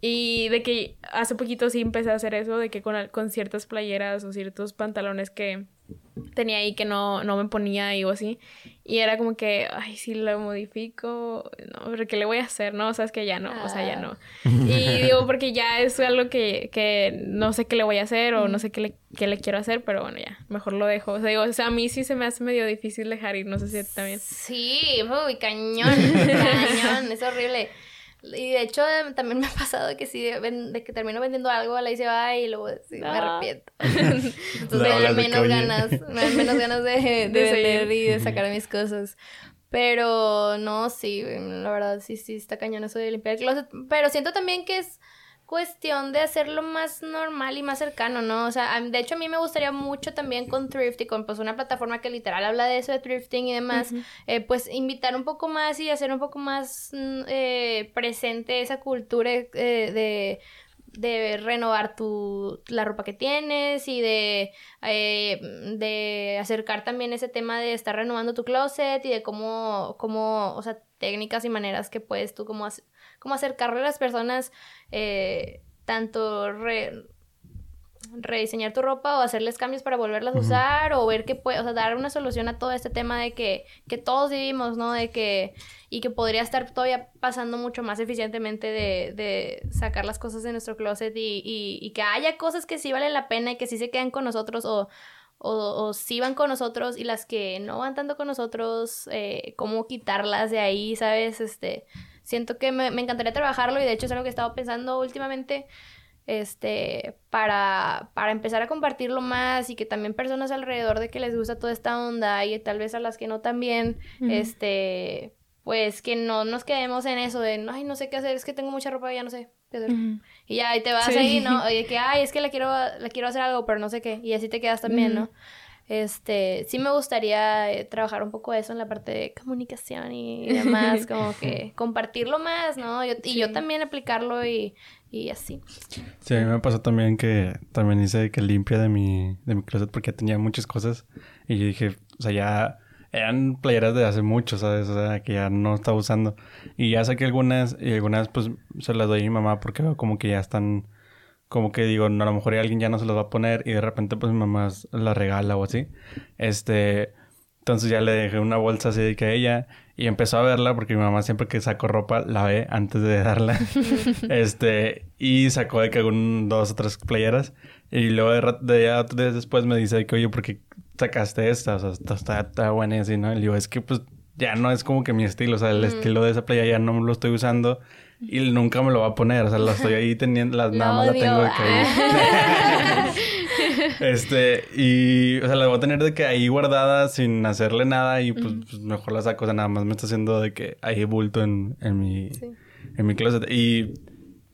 Y de que hace poquito sí empecé a hacer eso, de que con, con ciertas playeras o ciertos pantalones que tenía ahí que no, no me ponía y o así. Y era como que, ay, si lo modifico, no, pero ¿qué le voy a hacer? No, o sea, es que ya no, o sea, ya no. Ah. Y digo, porque ya es algo que, que no sé qué le voy a hacer o no sé qué le, qué le quiero hacer, pero bueno, ya, mejor lo dejo. O sea, digo, o sea, a mí sí se me hace medio difícil dejar ir, no sé si también. Sí, uy, cañón, cañón, es horrible. Y de hecho también me ha pasado que si de, que termino vendiendo algo, la hice va y luego me arrepiento. Entonces me dan menos ganas, me dan menos ganas de, de, de vender y de sacar mis cosas. Pero no, sí, la verdad sí, sí, está cañón eso de limpiar el closet. Pero siento también que es cuestión de hacerlo más normal y más cercano, ¿no? O sea, de hecho a mí me gustaría mucho también con Thrifty, con pues una plataforma que literal habla de eso de thrifting y demás, eh, pues invitar un poco más y hacer un poco más mm, eh, presente esa cultura eh, de de renovar tu, la ropa que tienes y de, de acercar también ese tema de estar renovando tu closet y de cómo, cómo o sea, técnicas y maneras que puedes tú como como acercarle a las personas eh, tanto rediseñar tu ropa o hacerles cambios para volverlas a usar o ver que puede, o sea, dar una solución a todo este tema de que, que todos vivimos, ¿no? De que, y que podría estar todavía pasando mucho más eficientemente de, de sacar las cosas de nuestro closet y, y, y, que haya cosas que sí valen la pena y que sí se quedan con nosotros o, o, o sí van con nosotros y las que no van tanto con nosotros, eh, cómo quitarlas de ahí, ¿sabes? Este siento que me, encantaría trabajarlo y de hecho es algo que he estado pensando últimamente este, para, para empezar a compartirlo más y que también personas alrededor de que les gusta toda esta onda y tal vez a las que no también, este, pues que no nos quedemos en eso de, ay, no sé qué hacer, es que tengo mucha ropa, ya no sé qué hacer. Y ya, y te vas ahí, ¿no? Oye, que, ay, es que la quiero, la quiero hacer algo, pero no sé qué. Y así te quedas también, ¿no? Este, sí me gustaría eh, trabajar un poco eso en la parte de comunicación y, demás, como que compartirlo más, ¿no? Yo, y yo también aplicarlo y, y así. Sí, a mí me pasó también que también hice que limpia de mi, de mi closet porque tenía muchas cosas y yo dije, o sea, ya eran playeras de hace mucho, ¿sabes? O sea, que ya no estaba usando. Y ya saqué algunas y algunas pues se las doy a mi mamá porque veo como que ya están como que digo, no, a lo mejor alguien ya no se los va a poner y de repente pues mi mamá la regala o así. Este, entonces ya le dejé una bolsa así de que ella y empezó a verla porque mi mamá siempre que saco ropa la ve antes de darla. este, y sacó de que un dos o tres playeras y luego de, de, de después me dice que, oye, ¿por qué sacaste esta? O sea, está, está, buena y así, ¿no? Y le digo, es que pues ya no es como que mi estilo, o sea, el estilo de esa playa ya no lo estoy usando y nunca me lo va a poner, o sea, la estoy ahí teniendo, las, nada más la tengo de que ahí. este, y, o sea, la voy a tener de que ahí guardada sin hacerle nada y pues, pues, mejor la saco, o sea, nada más me está haciendo de que ahí bulto en, en mi, en mi closet. Y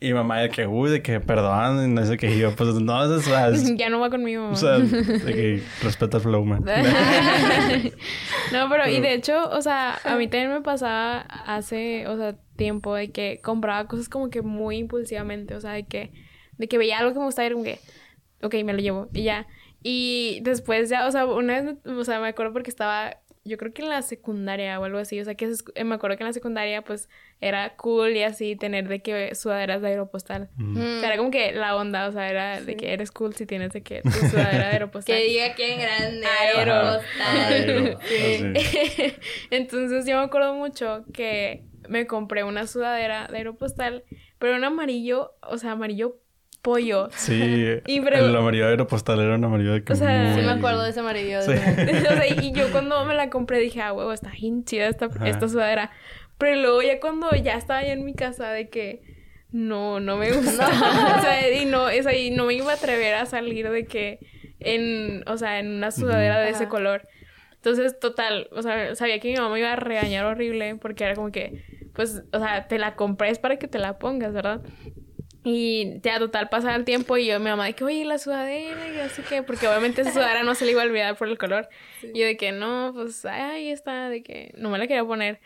y mamá de que, uy, de que perdón, no sé qué. yo, pues no, es, es Ya no va conmigo. O sea, de que respeta el flow, man. no, pero y de hecho, o sea, a mí también me pasaba hace, o sea, tiempo de que compraba cosas como que muy impulsivamente. O sea, de que, de que veía algo que me gustaba y era como que, ok, me lo llevo y ya. Y después ya, o sea, una vez, o sea, me acuerdo porque estaba yo creo que en la secundaria o algo así, o sea, que eh, me acuerdo que en la secundaria pues era cool y así tener de que sudaderas de aeropostal. O sea, era como que la onda, o sea, era de que eres cool si tienes de que tu sudadera de aeropostal. que diga que en grande aeropostal. sí. Entonces yo me acuerdo mucho que me compré una sudadera de aeropostal, pero un amarillo, o sea, amarillo pollo. Sí, el amarillo aeropostal era un amarillo de que O sea, sí me acuerdo de ese amarillo. Sí. o sea, y yo cuando me la compré dije, ah, huevo, está bien chida esta, esta sudadera. Pero luego ya cuando ya estaba ya en mi casa de que no, no me gusta. o sea, y no, es ahí, no me iba a atrever a salir de que en, o sea, en una sudadera de ese color. Entonces, total, o sea, sabía que mi mamá me iba a regañar horrible porque era como que, pues, o sea, te la compré es para que te la pongas, ¿verdad? Y ya total pasaba el tiempo y yo mi mamá de que, oye, la sudadera y así que, porque obviamente esa sudadera no se le iba a olvidar por el color. Y yo de que no, pues ahí está, de que no me la quería poner.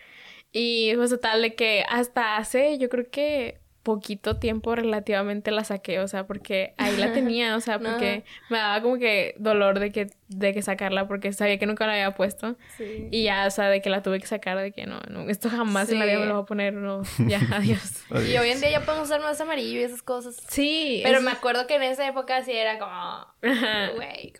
Y pues total de que hasta hace, yo creo que poquito tiempo relativamente la saqué, o sea, porque ahí la tenía, o sea, porque me daba como que dolor de que, de que sacarla porque sabía que nunca la había puesto. Y ya, o sea, de que la tuve que sacar, de que no, no esto jamás en la vida me lo voy a poner, no, ya, adiós. y hoy en día ya podemos usar más amarillo y esas cosas. Sí. Pero me acuerdo que en esa época sí era como, güey,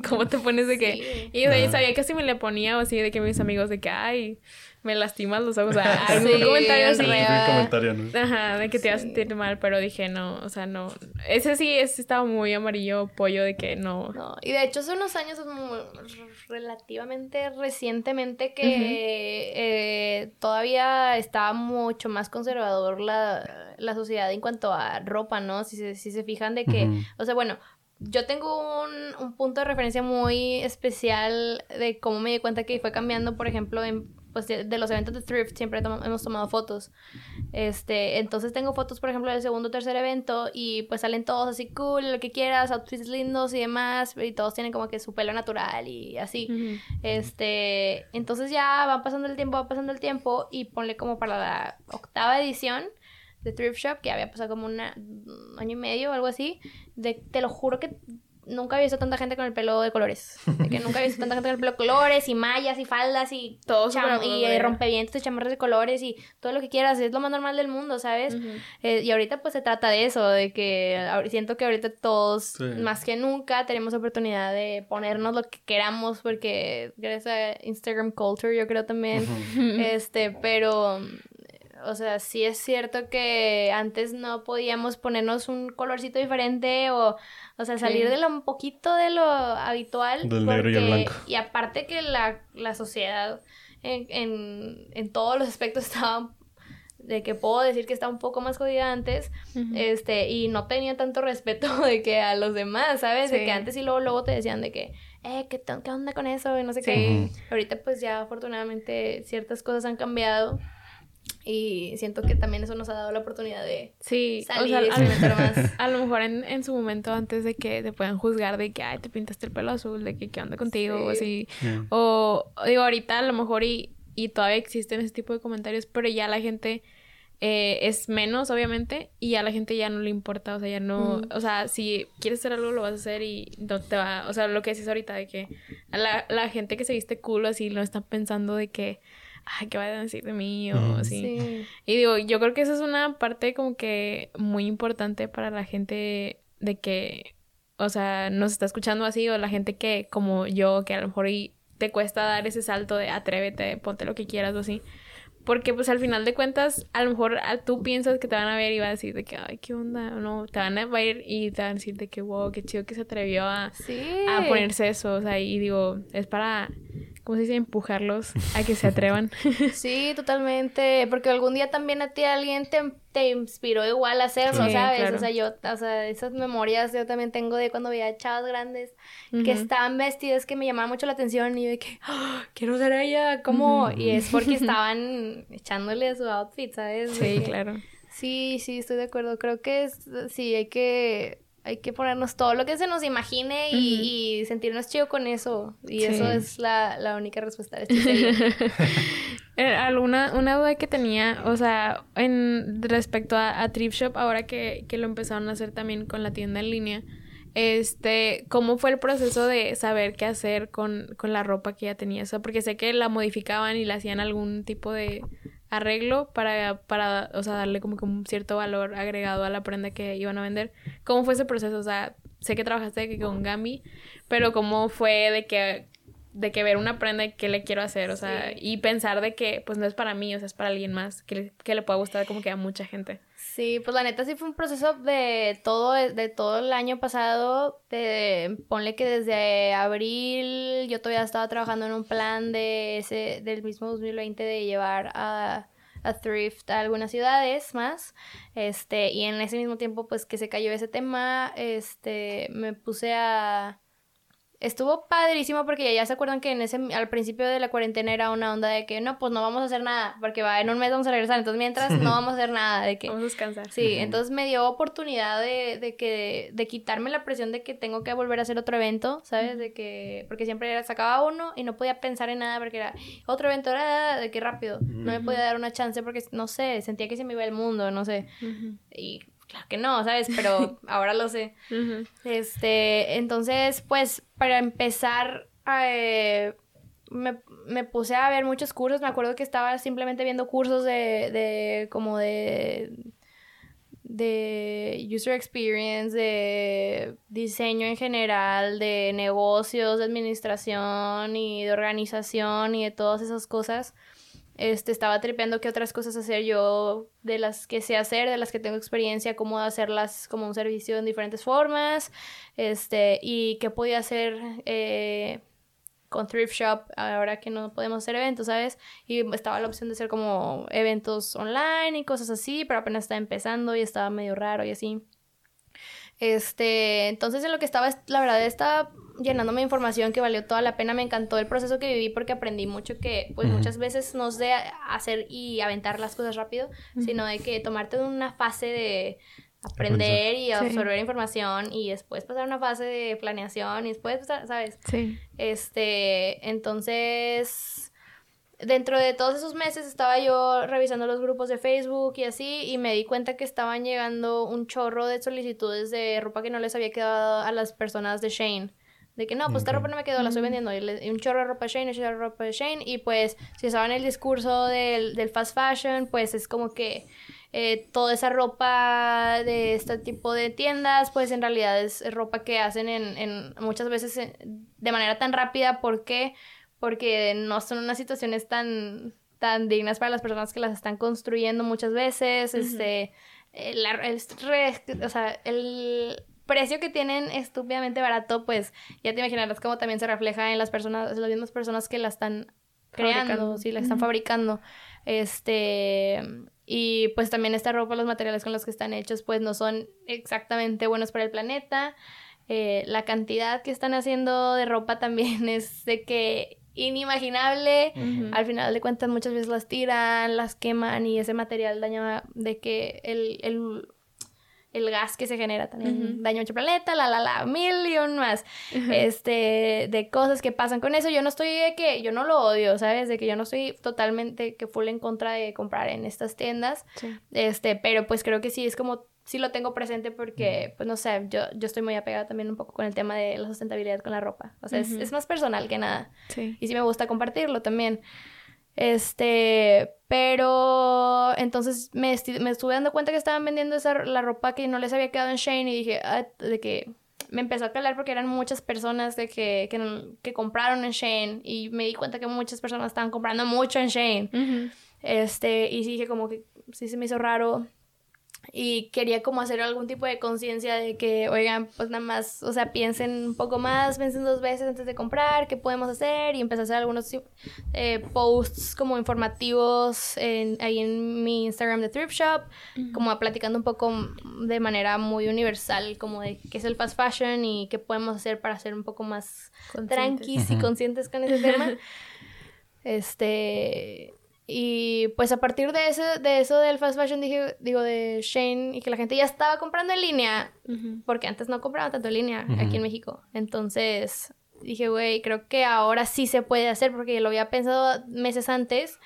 ¿cómo? te pones de que? Y sabía que si me le ponía o así de que mis amigos de que, ay me lastimas los ojos. O sea, algún comentario así. comentario, ¿no? Ajá, de que te ibas a sentir mal, pero dije, no, o sea, no. Ese sí, ese estaba muy amarillo pollo de que no. No, y de hecho hace unos años, relativamente recientemente, que eh, todavía estaba mucho más conservador la, la, sociedad en cuanto a ropa, ¿no? Si se, si se fijan de que, o sea, bueno, yo tengo un, un, punto de referencia muy especial de cómo me di cuenta que fue cambiando, por ejemplo, en pues de, los eventos de thrift siempre hemos tomado fotos. Este, entonces tengo fotos, por ejemplo, del segundo o tercer evento y pues salen todos así cool, lo que quieras, outfits lindos y demás, y todos tienen como que su pelo natural y así. Este, entonces ya va pasando el tiempo, va pasando el tiempo y ponle como para la octava edición de Thrift Shop, que había pasado como un año y medio o algo así, de, te lo juro que nunca había visto tanta gente con el pelo de colores. De que nunca había visto tanta gente con el pelo de colores y mallas y faldas y todo y eh, rompevientos y chamarras de colores y todo lo que quieras. Es lo más normal del mundo, ¿sabes? Eh, y ahorita pues se trata de eso, de que siento que ahorita todos, más que nunca, tenemos oportunidad de ponernos lo que queramos porque gracias a Instagram Culture yo creo también, este, pero o sea, sí es cierto que antes no podíamos ponernos un colorcito diferente o, o sea, salir de lo un poquito de lo habitual. Del negro y el blanco. Y aparte que la, la sociedad en, en, en, todos los aspectos estaba de que puedo decir que estaba un poco más jodida antes, este, y no tenía tanto respeto de que a los demás, ¿sabes? De que antes y luego, luego te decían de que eh, ¿qué, qué onda con eso? Y no sé qué. Ahorita pues ya afortunadamente ciertas cosas han cambiado. Y siento que también eso nos ha dado la oportunidad de sí, salir o y experimentar más. A lo mejor en, en, su momento, antes de que te puedan juzgar de que, ay, te pintaste el pelo azul, de que qué onda contigo, o así. O, digo, ahorita a lo mejor y, y todavía existen ese tipo de comentarios, pero ya la gente eh, es menos, obviamente, y a la gente ya no le importa, o sea, ya no, o sea, si quieres hacer algo, lo vas a hacer y no te va, o sea, lo que decís ahorita de que a la, la gente que se viste cool así no está pensando de que ay, ¿qué va a decir de mí? O así. Y digo, yo creo que esa es una parte como que muy importante para la gente de que, o sea, nos está escuchando así, o la gente que, como yo, que a lo mejor te cuesta dar ese salto de atrévete, ponte lo que quieras o así. Porque pues al final de cuentas, a lo mejor tú piensas que te van a ver y va a decir de que, ay, qué onda, o no, te van a ver y te van a decir de que, wow, qué chido que se atrevió a, a ponerse eso, o sea, y digo, es para ¿cómo se dice? Empujarlos a que se atrevan. sí, totalmente, porque algún día también a ti alguien te, te inspiró igual a hacerlo, ¿sabes? O sea, yo, o sea, esas memorias yo también tengo de cuando veía chavas grandes que estaban vestidas que me llamaban mucho la atención y yo de que, ¡Ah! quiero ser ella, ¿cómo? Y es porque estaban echándole a su outfit, ¿sabes? Sí, claro. Sí, sí, estoy de acuerdo. Creo que es, sí, hay que hay que ponernos todo lo que se nos imagine y, sentirnos chido con eso. Y eso es la, la única respuesta de este eh, ¿Alguna una duda que tenía, o sea, en respecto a, a Trip Shop, ahora que, que, lo empezaron a hacer también con la tienda en línea, este, ¿cómo fue el proceso de saber qué hacer con, con la ropa que ya tenía? O porque sé que la modificaban y le hacían algún tipo de arreglo para, para, o sea, darle como que un cierto valor agregado a la prenda que iban a vender. ¿Cómo fue ese proceso? O sea, sé que trabajaste con Gambi, pero ¿cómo fue de que de que ver una prenda y qué le quiero hacer, o sea, y pensar de que pues no es para mí, o sea, es para alguien más, que le, que le pueda gustar como que a mucha gente. Sí, pues la neta sí fue un proceso de todo, de todo el año pasado, de, ponle que desde abril yo todavía estaba trabajando en un plan de ese, del mismo 2020 de llevar a, a thrift a algunas ciudades más, este, y en ese mismo tiempo pues que se cayó ese tema, este, me puse a estuvo padrísimo porque ya se acuerdan que en ese al principio de la cuarentena era una onda de que no, pues no vamos a hacer nada, porque va en un mes vamos a regresar, entonces mientras no vamos a hacer nada de que vamos a descansar. Sí, entonces me dio oportunidad de, de que de quitarme la presión de que tengo que volver a hacer otro evento, ¿sabes? De que porque siempre era, sacaba uno y no podía pensar en nada porque era otro evento era de que rápido, no me podía dar una chance porque no sé, sentía que se me iba el mundo, no sé. Y claro que no, ¿sabes? Pero ahora lo sé. Este, entonces, pues, para empezar, eh, me, me, puse a ver muchos cursos. Me acuerdo que estaba simplemente viendo cursos de, de como de de user experience, de diseño en general, de negocios, de administración y de organización y de todas esas cosas este, estaba tripeando qué otras cosas hacer yo de las que sé hacer, de las que tengo experiencia, cómo hacerlas como un servicio en diferentes formas, este, y qué podía hacer eh, con Thrift Shop ahora que no podemos hacer eventos, ¿sabes? Y estaba la opción de hacer como eventos online y cosas así, pero apenas estaba empezando y estaba medio raro y así. Este, entonces en lo que estaba, la verdad, estaba llenándome de información que valió toda la pena. Me encantó el proceso que viví porque aprendí mucho que, pues, muchas veces no es de hacer y aventar las cosas rápido, sino de que tomarte una fase de aprender y absorber información y después pasar una fase de planeación y después, ¿sabes? Sí. Este, entonces dentro de todos esos meses estaba yo revisando los grupos de Facebook y así y me di cuenta que estaban llegando un chorro de solicitudes de ropa que no les había quedado a las personas de Shane. De que no, pues esta ropa no me quedó, la estoy vendiendo. Y, un chorro de ropa de Shane, un chorro de ropa de Shane. Y pues, si estaban en el discurso del, del fast fashion, pues es como que eh, toda esa ropa de este tipo de tiendas, pues en realidad es ropa que hacen en, en muchas veces de manera tan rápida. ¿Por qué? Porque no son unas situaciones tan, tan dignas para las personas que las están construyendo muchas veces, este, el, o sea, el precio que tienen estúpidamente barato, pues ya te imaginarás cómo también se refleja en las personas, las mismas personas que la están creando, sí, la están fabricando, este, y pues también esta ropa, los materiales con los que están hechos, pues no son exactamente buenos para el planeta, Eh, la cantidad que están haciendo de ropa también es de que inimaginable. Al final de cuentas muchas veces las tiran, las queman y ese material daña de que el, el, el gas que se genera también daña mucho planeta, la, la, la, millón más. Este, de cosas que pasan con eso. Yo no estoy de que, yo no lo odio, ¿sabes? De que yo no estoy totalmente que full en contra de comprar en estas tiendas. Este, pero pues creo que sí es como sí lo tengo presente porque, pues no sé, yo, yo estoy muy apegada también un poco con el tema de la sustentabilidad con la ropa. O sea, es, más personal que nada. Sí. Y sí me gusta compartirlo también. Este, pero entonces me, me estuve dando cuenta que estaban vendiendo esa, la ropa que no les había quedado en Shane y dije, ah, de que me empezó a calar porque eran muchas personas de que, que, compraron en Shane y me di cuenta que muchas personas estaban comprando mucho en Shane. Este, y dije como que sí se me hizo raro y quería como hacer algún tipo de conciencia de que, oigan, pues nada más, o sea, piensen un poco más, piensen dos veces antes de comprar, qué podemos hacer y empecé a hacer algunos eh, posts como informativos en, ahí en mi Instagram de Thrift Shop, como platicando un poco de manera muy universal, como de qué es el fast fashion y qué podemos hacer para ser un poco más tranquilos y conscientes con ese tema. Este, y pues a partir de eso, de eso del fast fashion, dije, digo, de Shane, y que la gente ya estaba comprando en línea, porque antes no compraban tanto en línea aquí en México. Entonces dije, güey, creo que ahora sí se puede hacer, porque lo había pensado meses antes,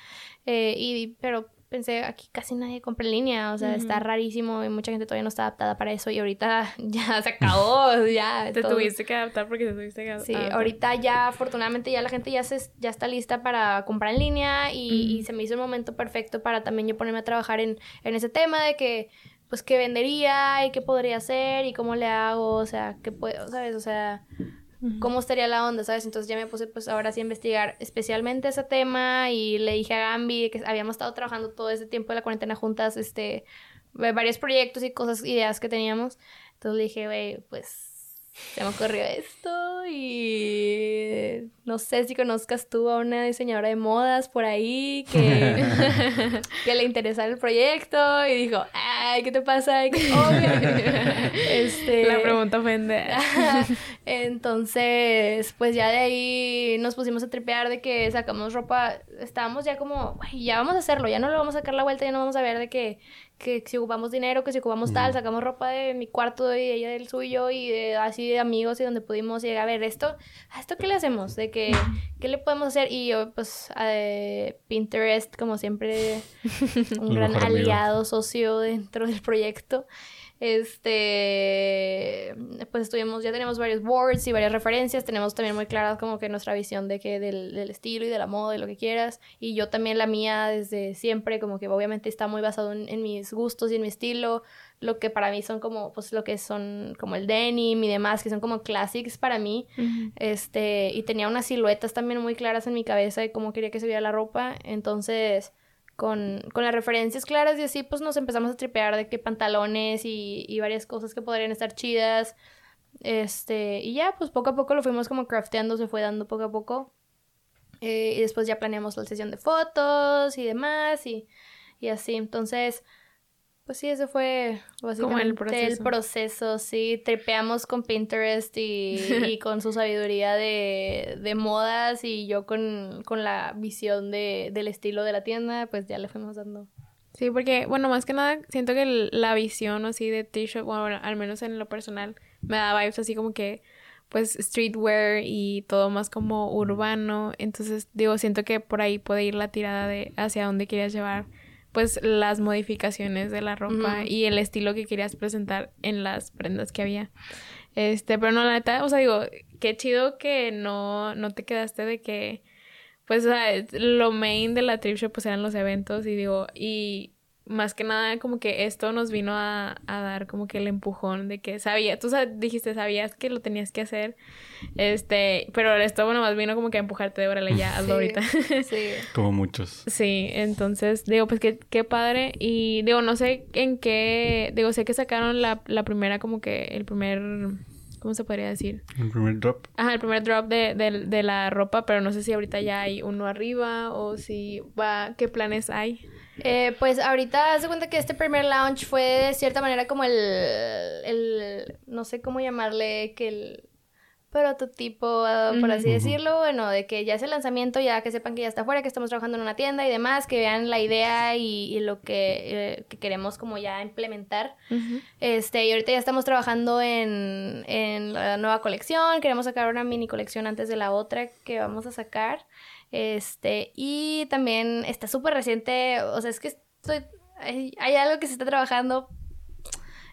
eh, y, pero pensé, aquí casi nadie compra en línea, o sea, está rarísimo y mucha gente todavía no está adaptada para eso y ahorita ya se acabó, ya. Te tuviste que adaptar porque te tuviste que adaptar. Sí, ahorita ya afortunadamente ya la gente ya, se, ya está lista para comprar en línea y, se me hizo el momento perfecto para también yo ponerme a trabajar en, en ese tema de que pues qué vendería y qué podría hacer y cómo le hago, o sea, qué puedo, ¿sabes? O sea, cómo estaría la onda, ¿sabes? Entonces ya me puse pues ahora sí a investigar especialmente ese tema y le dije a Gambi que habíamos estado trabajando todo ese tiempo de la cuarentena juntas, este, varios proyectos y cosas, ideas que teníamos. Entonces le dije, güey, pues se me ocurrió esto y no sé si conozcas tú a una diseñadora de modas por ahí que, que le interesara el proyecto y dijo, ay, ¿qué te pasa? este... La pregunta ofende. Entonces, pues ya de ahí nos pusimos a tripear de que sacamos ropa, estábamos ya como, ya vamos a hacerlo, ya no le vamos a sacar la vuelta, ya no vamos a ver de que que si ocupamos dinero, que si ocupamos tal, sacamos ropa de mi cuarto y ella del suyo y de, así de amigos y donde pudimos llegar a ver esto, ¿a esto qué le hacemos? De que, ¿qué le podemos hacer? Y yo, pues, Pinterest, como siempre, un gran aliado, socio dentro del proyecto este, pues estuvimos, ya tenemos varios boards y varias referencias, tenemos también muy claras como que nuestra visión de que del, estilo y de la moda y lo que quieras, y yo también la mía desde siempre, como que obviamente está muy basado en, mis gustos y en mi estilo, lo que para mí son como, pues lo que son como el denim y demás, que son como classics para mí, este, y tenía unas siluetas también muy claras en mi cabeza de cómo quería que se viera la ropa, entonces con, con, las referencias claras y así pues nos empezamos a tripear de qué pantalones y, y, varias cosas que podrían estar chidas. Este, y ya, pues poco a poco lo fuimos como crafteando, se fue dando poco a poco. Eh, y después ya planeamos la sesión de fotos y demás y, y así. Entonces, pues sí, ese fue básicamente el proceso. el proceso. sí. Trepeamos con Pinterest y, con su sabiduría de, de modas y yo con, con la visión de, del estilo de la tienda, pues ya le fuimos dando. Sí, porque, bueno, más que nada, siento que la visión así de t-shirt, bueno, al menos en lo personal, me da vibes así como que, pues, streetwear y todo más como urbano. Entonces, digo, siento que por ahí puede ir la tirada de hacia dónde querías llevar pues las modificaciones de la ropa y el estilo que querías presentar en las prendas que había. Este, pero no, la neta, o sea, digo, qué chido que no, no te quedaste de que, pues, o sea, lo main de la trip show, pues, eran los eventos y digo, y más que nada como que esto nos vino a, a, dar como que el empujón de que sabía, tú dijiste, sabías que lo tenías que hacer, este, pero esto bueno más vino como que a empujarte de órale ya, hazlo ahorita. sí. Como muchos. Sí, entonces digo, pues qué, qué padre y digo, no sé en qué, digo, sé que sacaron la, la primera como que el primer... ¿Cómo se podría decir? El primer drop. Ajá, el primer drop de, de, de la ropa, pero no sé si ahorita ya hay uno arriba o si va, ¿qué planes hay? Eh, pues ahorita haz cuenta que este primer launch fue de cierta manera como el, el no sé cómo llamarle, que el prototipo, por así decirlo, bueno, de que ya es el lanzamiento, ya que sepan que ya está afuera, que estamos trabajando en una tienda y demás, que vean la idea y, lo que, eh, queremos como ya implementar. Este, y ahorita ya estamos trabajando en, en la nueva colección, queremos sacar una mini colección antes de la otra que vamos a sacar. Este, y también está súper reciente, o sea, es que estoy, hay, hay, algo que se está trabajando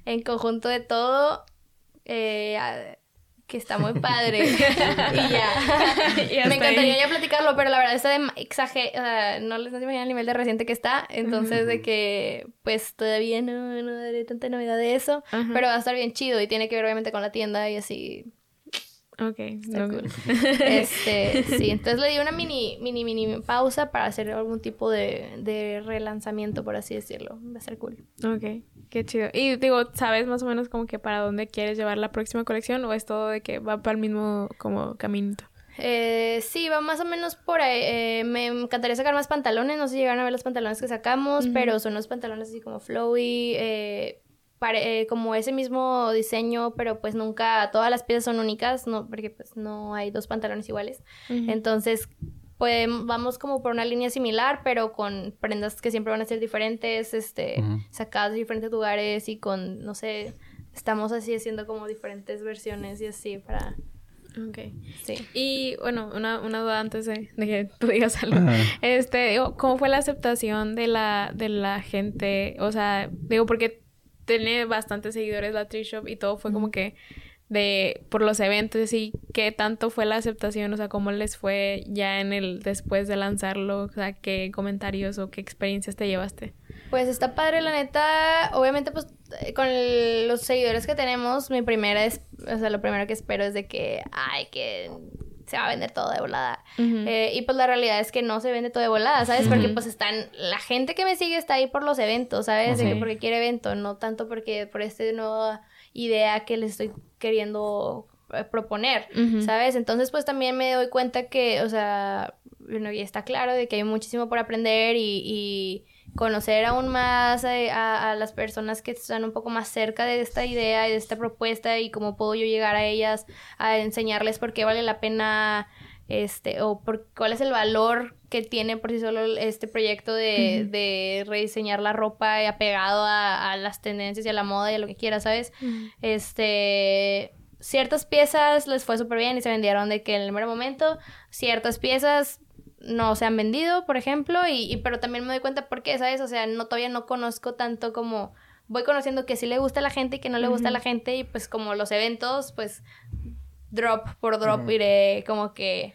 en conjunto de todo. Eh, que está muy padre. y ya. Me encantaría ya platicarlo, pero la verdad está de exager... O sea, no les imaginan el nivel de reciente que está. Entonces, de que, pues, todavía no, no daré tanta novedad de eso. Pero va a estar bien chido y tiene que ver, obviamente, con la tienda y así. Ok, está cool. este, sí, entonces le di una mini, mini, mini pausa para hacer algún tipo de, de relanzamiento, por así decirlo. Va a ser cool. Ok. Qué chido. Y digo, ¿sabes más o menos como que para dónde quieres llevar la próxima colección o es todo de que va para el mismo como caminito? Eh, sí, va más o menos por ahí. Eh, me encantaría sacar más pantalones. No sé si llegaron a ver los pantalones que sacamos, pero son unos pantalones así como flowy, eh, eh, como ese mismo diseño, pero pues nunca todas las piezas son únicas, no, porque pues no hay dos pantalones iguales. Entonces pues vamos como por una línea similar, pero con prendas que siempre van a ser diferentes, este, sacadas de diferentes lugares y con, no sé, estamos así haciendo como diferentes versiones y así para... Ok. Sí. Y bueno, una, una duda antes de, que tú digas algo. Este, ¿cómo fue la aceptación de la, de la gente? O sea, digo, porque tiene bastantes seguidores la Tree Shop y todo fue como que de por los eventos y qué tanto fue la aceptación, o sea, cómo les fue ya en el después de lanzarlo, o sea, qué comentarios o qué experiencias te llevaste. Pues está padre, la neta, obviamente pues eh, con los seguidores que tenemos, mi primera es, o sea, lo primero que espero es de que, ay, que se va a vender todo de volada. Eh, y pues la realidad es que no se vende todo de volada, ¿sabes? Porque pues están, la gente que me sigue está ahí por los eventos, ¿sabes? Porque quiere evento, no tanto porque por este nuevo idea que les estoy queriendo eh, proponer, ¿sabes? Entonces, pues también me doy cuenta que, o sea, bueno, está claro de que hay muchísimo por aprender y, conocer aún más a, las personas que están un poco más cerca de esta idea y de esta propuesta y cómo puedo yo llegar a ellas a enseñarles por qué vale la pena este, o por cuál es el valor que tiene por sí solo este proyecto de, de rediseñar la ropa y apegado a, las tendencias y a la moda y a lo que quiera, ¿sabes? Este, ciertas piezas les fue súper bien y se vendieron de que en el primer momento, ciertas piezas no se han vendido, por ejemplo, y, pero también me doy cuenta por qué, ¿sabes? O sea, no, todavía no conozco tanto como voy conociendo que sí le gusta a la gente y que no le gusta a la gente y pues como los eventos, pues drop por drop iré como que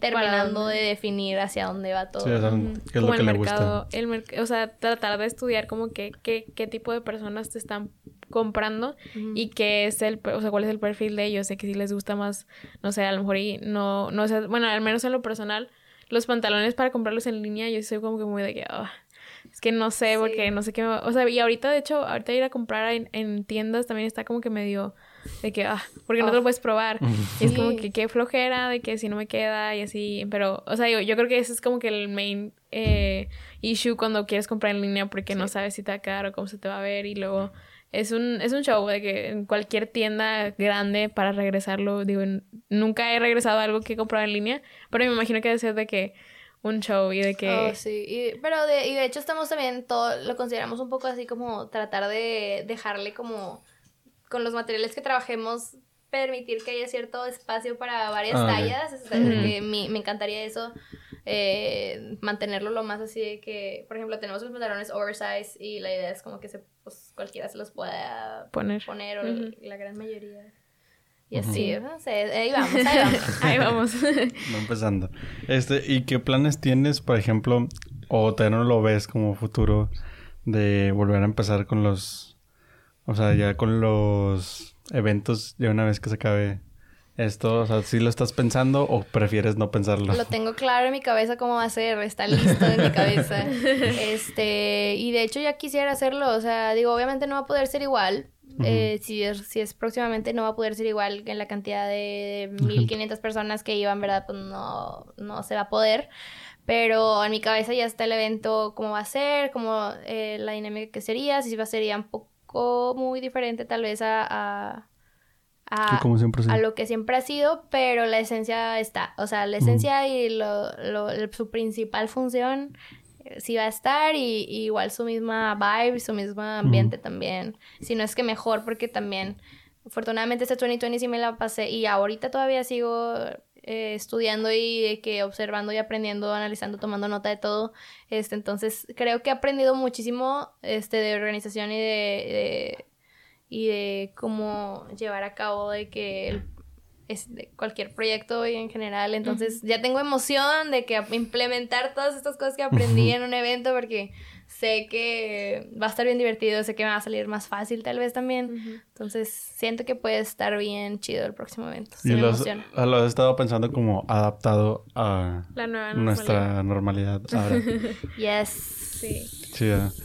terminando de definir hacia dónde va todo. Sí, o qué es lo que le gusta. El o sea, tratar de estudiar como que qué, tipo de personas te están comprando y qué es el, o sea, cuál es el perfil de ellos, de que si les gusta más, no sé, a lo mejor y no, no sé, bueno, al menos en lo personal, los pantalones para comprarlos en línea, yo soy como que muy de que, ah, es que no sé, porque no sé qué, o sea, y ahorita, de hecho, ahorita ir a comprar en, en tiendas también está como que medio de que, ah, porque no te lo puedes probar. Y es como que qué flojera de que si no me queda y así. Pero, o sea, yo, yo creo que ese es como que el main eh, issue cuando quieres comprar en línea porque no sabes si te va a quedar o cómo se te va a ver. Y luego es un, es un show de que en cualquier tienda grande para regresarlo, digo, nunca he regresado algo que he comprado en línea, pero me imagino que debe ser de que un show y de que... Oh, sí, y, pero de, y de hecho estamos también, todo lo consideramos un poco así como tratar de dejarle como con los materiales que trabajemos permitir que haya cierto espacio para varias ah, tallas. me, encantaría eso. Eh, mantenerlo lo más así de que, por ejemplo, tenemos los pantalones oversize y la idea es como que se, pues, cualquiera se los pueda poner, poner o la gran mayoría. Y así, no sé, ahí vamos, ahí vamos. ahí vamos. Va empezando. Este, ¿y qué planes tienes, por ejemplo, o te no lo ves como futuro de volver a empezar con los o sea, ya con los eventos, ya una vez que se acabe esto, o sea, ¿sí lo estás pensando o prefieres no pensarlo? Lo tengo claro en mi cabeza cómo va a ser, está listo en mi cabeza. Este, y de hecho ya quisiera hacerlo, o sea, digo, obviamente no va a poder ser igual. Eh, si, es, si es próximamente no va a poder ser igual en la cantidad de 1500 personas que iban, ¿verdad? Pues no, no se va a poder. Pero en mi cabeza ya está el evento, cómo va a ser, cómo eh, la dinámica que sería, si va a ser un poco muy diferente tal vez a, a, a, lo que siempre ha sido, pero la esencia está. O sea, la esencia y lo, lo, su principal función eh, sí va a estar y, y, igual su misma vibe, su mismo ambiente también. Si no es que mejor, porque también, afortunadamente este 2020 sí me la pasé y ahorita todavía sigo eh, estudiando y que observando y aprendiendo, analizando, tomando nota de todo. Este, entonces, creo que he aprendido muchísimo este, de organización y de, de y de cómo llevar a cabo de que el es de cualquier proyecto y en general. Entonces ya tengo emoción de que implementar todas estas cosas que aprendí en un evento porque sé que va a estar bien divertido, sé que me va a salir más fácil tal vez también. Entonces siento que puede estar bien chido el próximo evento. Y lo has, lo has, estado pensando como adaptado a nuestra normalidad ahora. yes. Sí.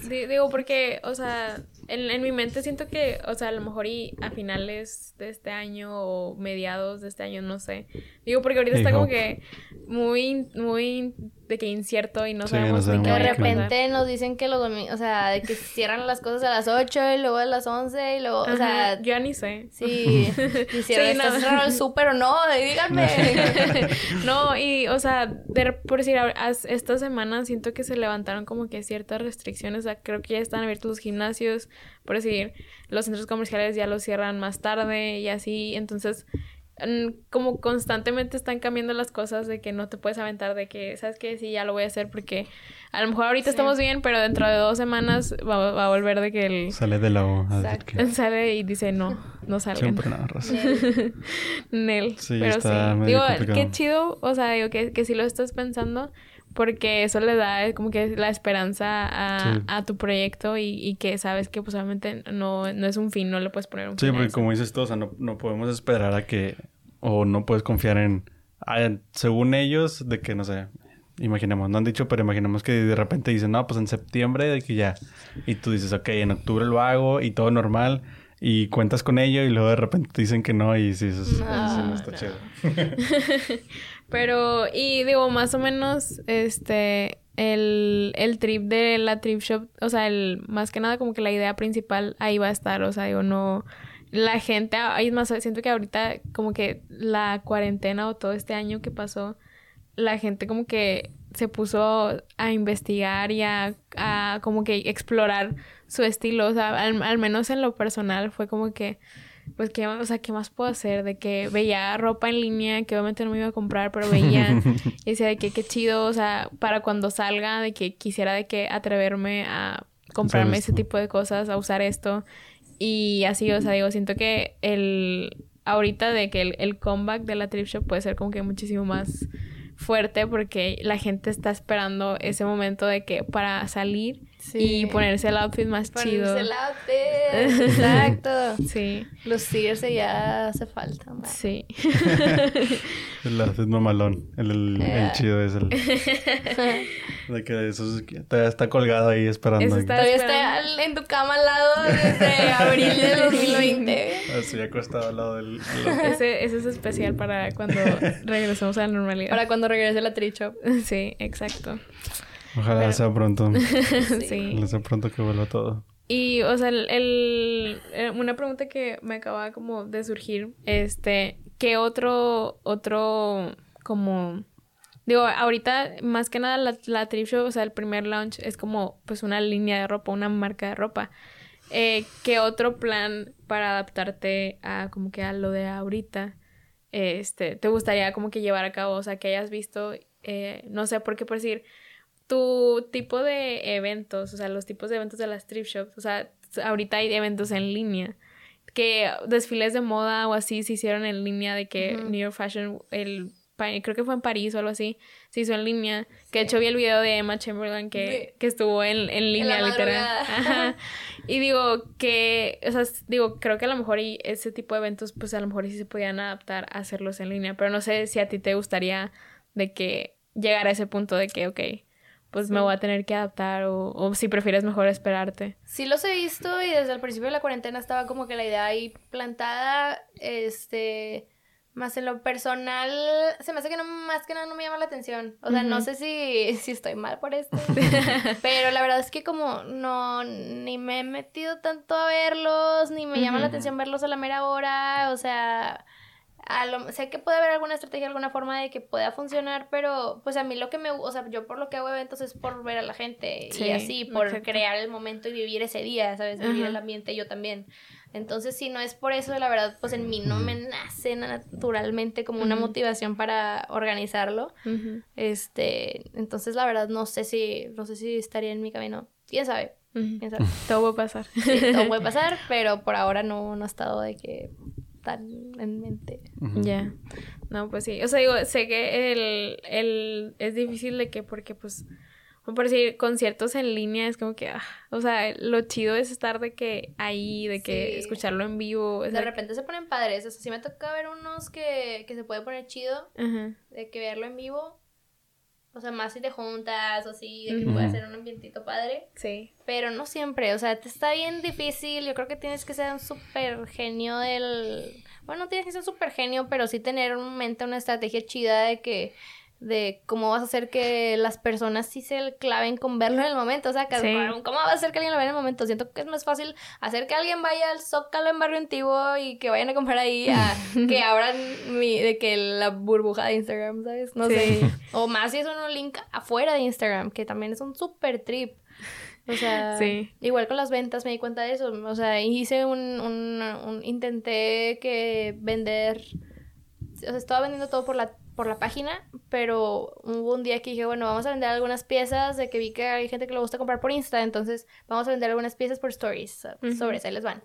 Digo, porque, o sea, en, en, mi mente siento que, o sea, a lo mejor y a finales de este año o mediados de este año, no sé. Digo, porque ahorita está como que muy, muy de que incierto y no sabemos ni De repente nos dicen que los domingos, o sea, de que cierran las cosas a las 8 y luego a las 11 y luego, o sea... Yo ya ni sé. Sí, y si sí, no. el súper o no, díganme. no, y, o sea, de, por decir, esta semana siento que se levantaron como que ciertas restricciones, o sea, creo que ya están abiertos los gimnasios, por decir, los centros comerciales ya los cierran más tarde y así, entonces como constantemente están cambiando las cosas de que no te puedes aventar de que, ¿sabes qué? Sí, ya lo voy a hacer porque a lo mejor ahorita estamos bien, pero dentro de dos semanas va, a volver de que el... Sale de la O. Sale y dice, no, no salgan. Siempre nada, Rosa. Nel. Sí, pero está sí. digo, qué chido, o sea, digo que, que si lo estás pensando porque eso le da como que la esperanza a, a tu proyecto y, y, que sabes que pues obviamente no, no es un fin, no le puedes poner un fin. Sí, porque como dices tú, o sea, no, no podemos esperar a que, o no puedes confiar en, según ellos, de que, no sé, imaginemos, no han dicho, pero imaginemos que de repente dicen, no, pues en septiembre de que ya, y tú dices, ok, en octubre lo hago y todo normal, y cuentas con ello y luego de repente te dicen que no y sí, eso, no, está chido. Pero, y digo, más o menos, este, el, el trip de la trip shop, o sea, el, más que nada como que la idea principal ahí va a estar, o sea, digo, no, la gente, es más, siento que ahorita como que la cuarentena o todo este año que pasó, la gente como que se puso a investigar y a, a como que explorar su estilo, o sea, al, al menos en lo personal fue como que pues, ¿qué, o sea, ¿qué más puedo hacer? De que veía ropa en línea que obviamente no me iba a comprar, pero veía y decía de que qué chido, o sea, para cuando salga, de que quisiera de que atreverme a comprarme ese tipo de cosas, a usar esto. Y así, o sea, digo, siento que el, ahorita de que el, el comeback de la trip shop puede ser como que muchísimo más fuerte porque la gente está esperando ese momento de que para salir y ponerse el outfit más chido. Ponerse el outfit, exacto. sí. Lucirse ya hace falta. Sí. el outfit mamalón, el, el, el chido es el... de que eso todavía está colgado ahí esperando. Está todavía está en tu cama al lado desde abril de 2020. Así acostado al lado del... Ese, ese es especial para cuando regresemos a la normalidad. Para cuando regrese la tricho. Sí, exacto. Ojalá sea pronto. sí. Ojalá sea pronto que vuelva todo. Y, o sea, el, el, eh, una pregunta que me acaba como de surgir, este, ¿qué otro, otro, como, digo, ahorita, más que nada, la, la trip show, o sea, el primer launch es como, pues, una línea de ropa, una marca de ropa. Eh, ¿Qué otro plan para adaptarte a, como que a lo de ahorita, este, te gustaría como que llevar a cabo? O sea, que hayas visto, eh, no sé, por qué por decir, tu tipo de eventos, o sea, los tipos de eventos de las trip shops, o sea, ahorita hay eventos en línea, que desfiles de moda o así se hicieron en línea, de que New York Fashion, el creo que fue en París o algo así, se hizo en línea. Que de hecho vi el video de Emma Chamberlain que, que estuvo en, en línea, literal. Y digo que, o sea, digo, creo que a lo mejor y ese tipo de eventos, pues a lo mejor sí se podían adaptar a hacerlos en línea. Pero no sé si a ti te gustaría de que llegara a ese punto de que, ok, pues me voy a tener que adaptar o, o, si prefieres mejor esperarte. Sí los he visto y desde el principio de la cuarentena estaba como que la idea ahí plantada, este, Más en lo personal, se me hace que no, más que nada no me llama la atención. O sea, no sé si, si estoy mal por esto. pero la verdad es que como no, ni me he metido tanto a verlos, ni me llama la atención verlos a la mera hora. O sea, a lo, sé que puede haber alguna estrategia, alguna forma de que pueda funcionar, pero pues a mí lo que me, o sea, yo por lo que hago eventos es por ver a la gente y así, por crear el momento y vivir ese día, ¿sabes? Vivir el ambiente yo también. Entonces, si no es por eso, la verdad, pues en mí no me nace naturalmente como una motivación para organizarlo. Este, entonces la verdad no sé si, no sé si estaría en mi camino. ¿Quién sabe? ¿Quién sabe? todo puede pasar. todo puede pasar, pero por ahora no, no ha estado de que tan en mente. Ya. No, pues sí. O sea, digo, sé que el, el, es difícil de que, porque pues, por decir, conciertos en línea es como que, ah, o sea, lo chido es estar de que ahí, de que escucharlo en vivo. De repente se ponen padres. O sea, sí me toca ver unos que, que se puede poner chido, de que verlo en vivo. O sea, más si te juntas o así, de que puede ser un ambientito padre. Sí. Pero no siempre, o sea, te está bien difícil. Yo creo que tienes que ser un súper genio del... Bueno, no tienes que ser un súper genio, pero sí tener un mente, una estrategia chida de que de cómo vas a hacer que las personas sí se claven con verlo en el momento. O sea, ¿cómo vas a hacer que alguien lo vea en el momento? Siento que es más fácil hacer que alguien vaya al Zócalo en Barrio Antiguo y que vayan a comprar ahí a que abran mi, de que la burbuja de Instagram, ¿sabes? No sé. O más si es un link afuera de Instagram, que también es un súper trip. O sea, igual con las ventas me di cuenta de eso. O sea, hice un, un, un intenté que vender, o sea, estaba vendiendo todo por la por la página, pero hubo un día que dije, bueno, vamos a vender algunas piezas, de que vi que hay gente que le gusta comprar por Insta, entonces vamos a vender algunas piezas por stories, sobre ahí les van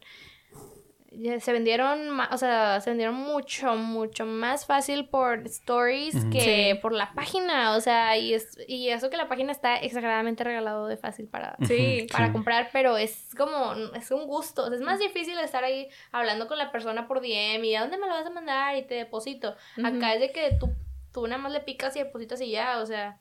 se vendieron, o sea, se vendieron mucho, mucho más fácil por stories que por la página, o sea, y, es, y eso que la página está exageradamente regalado de fácil para, para comprar, pero es como, es un gusto, es más difícil estar ahí hablando con la persona por DM y a dónde me lo vas a mandar y te deposito. Acá es de que tú, tú nada más le picas y depositas y ya, o sea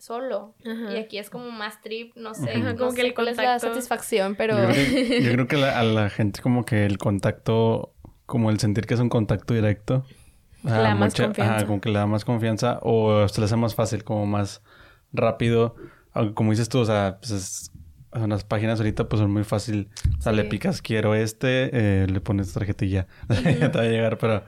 solo. Y aquí es como más trip, no sé, como que cuál es la satisfacción, pero... Yo creo que, a la gente como que el contacto, como el sentir que es un contacto directo. Le da más confianza. como que le da más confianza o se le hace más fácil, como más rápido. Aunque como dices tú, o sea, pues es, las páginas ahorita pues son muy fácil. O sea, le picas quiero este, eh, le pones tarjetilla. te va a llegar, pero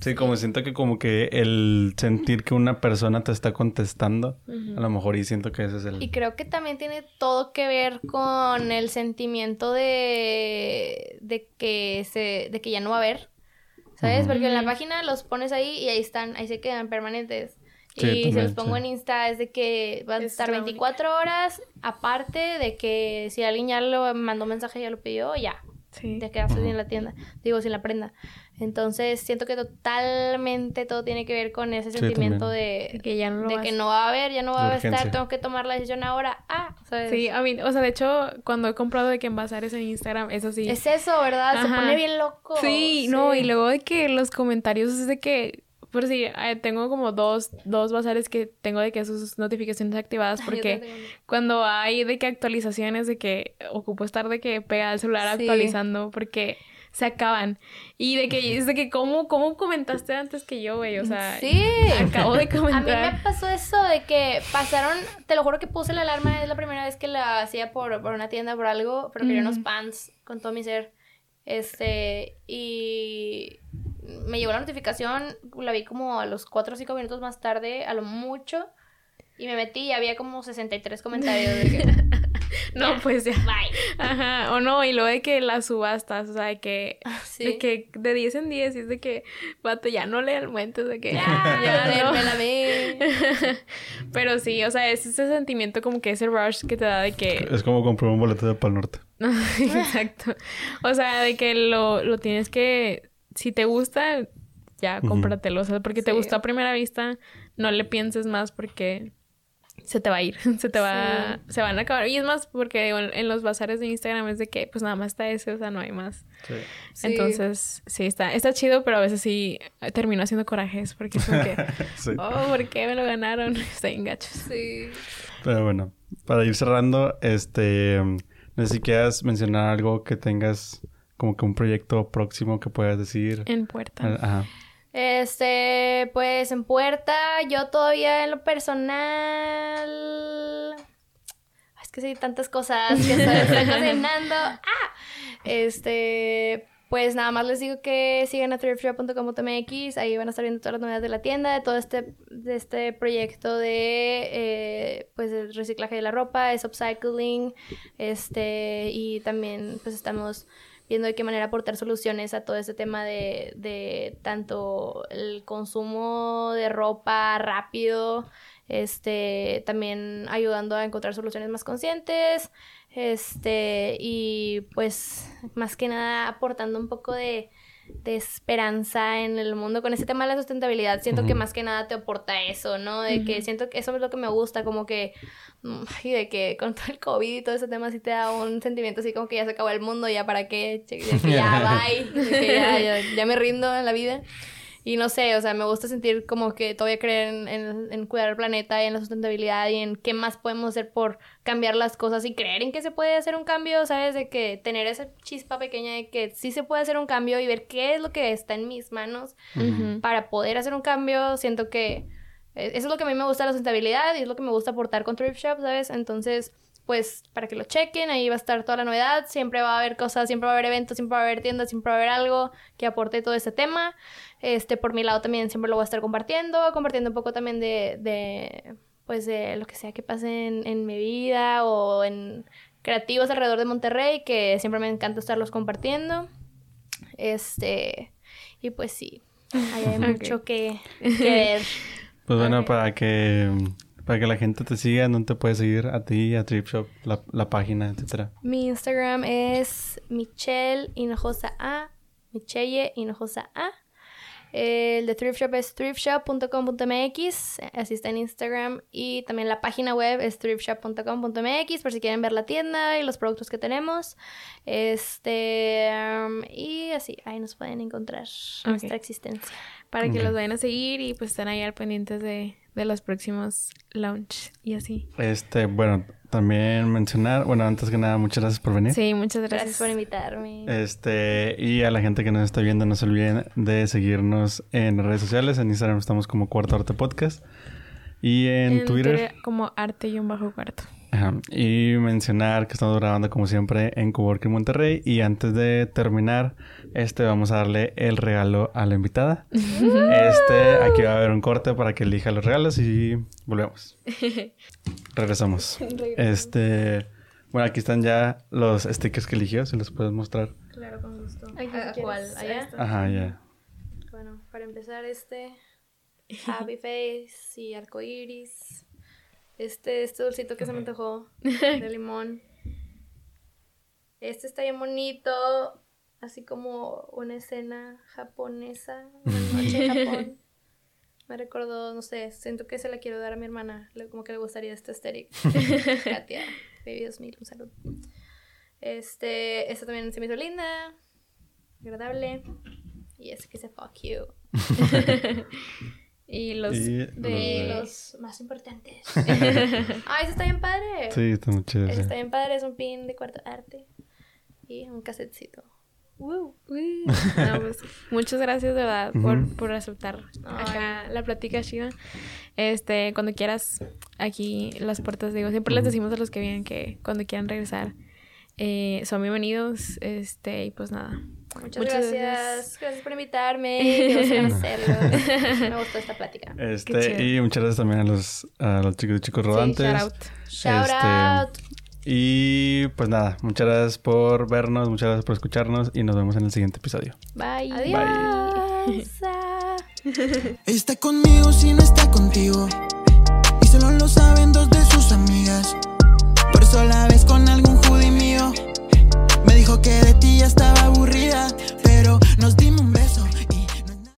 Sí, como siento que como que el sentir que una persona te está contestando, a lo mejor y siento que ese es el... Y creo que también tiene todo que ver con el sentimiento de, de que se, de que ya no va a haber, ¿sabes? Porque en la página los pones ahí y ahí están, ahí se quedan permanentes. y si los pongo en Insta es de que van a estar 24 horas, aparte de que si alguien ya lo mandó mensaje, ya lo pidió, ya. Sí. De quedarse en la tienda, digo, sin la prenda. Entonces siento que totalmente todo tiene que ver con ese sentimiento de, que ya no de que no va a haber, ya no va a estar, tengo que tomar la decisión ahora. Ah, ¿sabes? Sí, a mí, o sea, de hecho, cuando he comprado de que en bazares en Instagram, eso sí. Es eso, ¿verdad? Se pone bien loco. Sí, no, y luego de que los comentarios es de que por si eh, tengo como dos, dos bazares que tengo de que sus notificaciones activadas porque cuando hay de que actualizaciones de que ocupo estar de que pega el celular actualizando porque se acaban. Y de que, es de que, ¿cómo, ¿cómo comentaste antes que yo, güey? O sea, sí. acabo de comentar. A mí me pasó eso de que pasaron, te lo juro que puse la alarma, es la primera vez que la hacía por, por una tienda, por algo, pero quería unos pants con todo mi ser. Este, y me llegó la notificación, la vi como a los 4 o 5 minutos más tarde, a lo mucho, y me metí y había como 63 comentarios de que... no, pues ya. Bye. Ajá, o no, y luego de que las subastas, o sea, de que, ah, de que de 10 en 10, y es de que, vato, ya no le aumentes, de que ya, ya, no. la Pero sí, o sea, es ese sentimiento como que ese rush que te da de que... Es como comprar un boleto de Pal Norte. Exacto. O sea, de que lo, lo tienes que... Si te gusta, ya cómpratelo. O sea, porque te gustó a primera vista, no le pienses más porque se te va a ir, se te va, se van a acabar. Y es más, porque en los bazares de Instagram es de que pues nada más está ese, o sea, no hay más. Sí. Entonces, sí, está, está chido, pero a veces sí termino haciendo corajes porque es como que, oh, ¿por qué me lo ganaron? Estoy en gachos. Sí. Pero bueno, para ir cerrando, este, no sé si quieras mencionar algo que tengas como que un proyecto próximo que puedas decir. En puerta. Ajá. Este, pues en puerta, yo todavía en lo personal. Es que sí, tantas cosas que estoy, cocinando. ¡Ah! Este, pues nada más les digo que sigan a thriftshop.com.mx, ahí van a estar viendo todas las novedades de la tienda, de todo este, de este proyecto de eh, pues el reciclaje de la ropa, es upcycling, este, y también pues estamos viendo de qué manera aportar soluciones a todo este tema de, de tanto el consumo de ropa rápido, este, también ayudando a encontrar soluciones más conscientes, este, y pues más que nada aportando un poco de, de esperanza en el mundo con ese tema de la sustentabilidad. Siento que más que nada te aporta eso, ¿no? De que siento que eso es lo que me gusta, como que, mm, y de que con todo el COVID y todo ese tema sí te da un sentimiento así como que ya se acabó el mundo, ya para qué, de que ya bye, de que ya, ya, ya me rindo en la vida. Y no sé, o sea, me gusta sentir como que todavía creer en, en, en, cuidar el planeta y en la sustentabilidad y en qué más podemos hacer por cambiar las cosas y creer en que se puede hacer un cambio, ¿sabes? De que tener esa chispa pequeña de que sí se puede hacer un cambio y ver qué es lo que está en mis manos para poder hacer un cambio. Siento que eh, eso es lo que a mí me gusta la sustentabilidad y es lo que me gusta aportar con Thrift Shop, ¿sabes? Entonces pues para que lo chequen, ahí va a estar toda la novedad, siempre va a haber cosas, siempre va a haber eventos, siempre va a haber tiendas, siempre va a haber algo que aporte todo este tema. Este, por mi lado también siempre lo voy a estar compartiendo, compartiendo un poco también de, de pues de lo que sea que pase en, en mi vida o en creativos alrededor de Monterrey, que siempre me encanta estarlos compartiendo. Este, y pues sí, hay mucho que, que ver. Pues bueno, para que para que la gente te siga, ¿dónde te puede seguir a ti, a Trip Shop, la, la página, etcétera? Mi Instagram es Michelle Hinojosa A, Michelle Hinojosa A. El de Thrift Shop es thriftshop.com.mx, así está en Instagram. Y también la página web es thriftshop.com.mx por si quieren ver la tienda y los productos que tenemos. Este, um, y así, ahí nos pueden encontrar okay. nuestra existencia. Para que los vayan a seguir y pues estén ahí al pendientes de, de los próximos launch y así. Este, bueno, también mencionar, bueno, antes que nada, muchas gracias por venir. Sí, muchas gracias. Gracias por invitarme. Este, y a la gente que nos está viendo, no se olviden de seguirnos en redes sociales. En Instagram estamos como Cuarto Arte Podcast. Y en, En Twitter. Como arte y un bajo cuarto. Ajá. Y mencionar que estamos grabando como siempre en Coworking Monterrey. Y antes de terminar, este vamos a darle el regalo a la invitada. Este, aquí va a haber un corte para que elija los regalos y volvemos. Regresamos. Este, bueno, aquí están ya los stickers que eligió, si los puedes mostrar. Claro, con gusto. Ay, ¿A ¿Cuál? ¿Allá? Ajá, ya. Bueno, para empezar este Happy Face y arcoiris. Este, este dulcito que se me antojó de limón. Este está bien bonito, así como una escena japonesa, una noche en Japón. Me recordó, no sé, siento que se la quiero dar a mi hermana, como que le gustaría este aesthetic. Katia, baby Dios mío, un saludo. Este, esta también se me hizo linda, agradable. Y es que se fuck you. Y los Y De los los más importantes. Ay, ese está bien padre. Sí, está muy chido. Ese sí. está bien padre, es un pin de cuarto arte. Y un casetcito. Woo. No, pues, muchas gracias de verdad por, Ujú. por aceptar acá la plática chida. Este, cuando quieras, aquí las puertas, digo, siempre les Ujú. decimos a los que vienen que cuando quieran regresar, eh, son bienvenidos. Este, y pues nada. Muchas, Muchas gracias. gracias. por invitarme. Me gustó esta plática. Este, y muchas gracias también a los, a los chicos de chicos Sí, rodantes. shout out. Shout Este, out. Y pues nada, muchas gracias por vernos, muchas gracias por escucharnos y nos vemos en el siguiente episodio. Bye. Adiós. Ah. Está conmigo si no está contigo. Y solo lo saben dos de sus amigas. Por eso la ves con algún que de ti ya estaba aburrida, pero nos dimos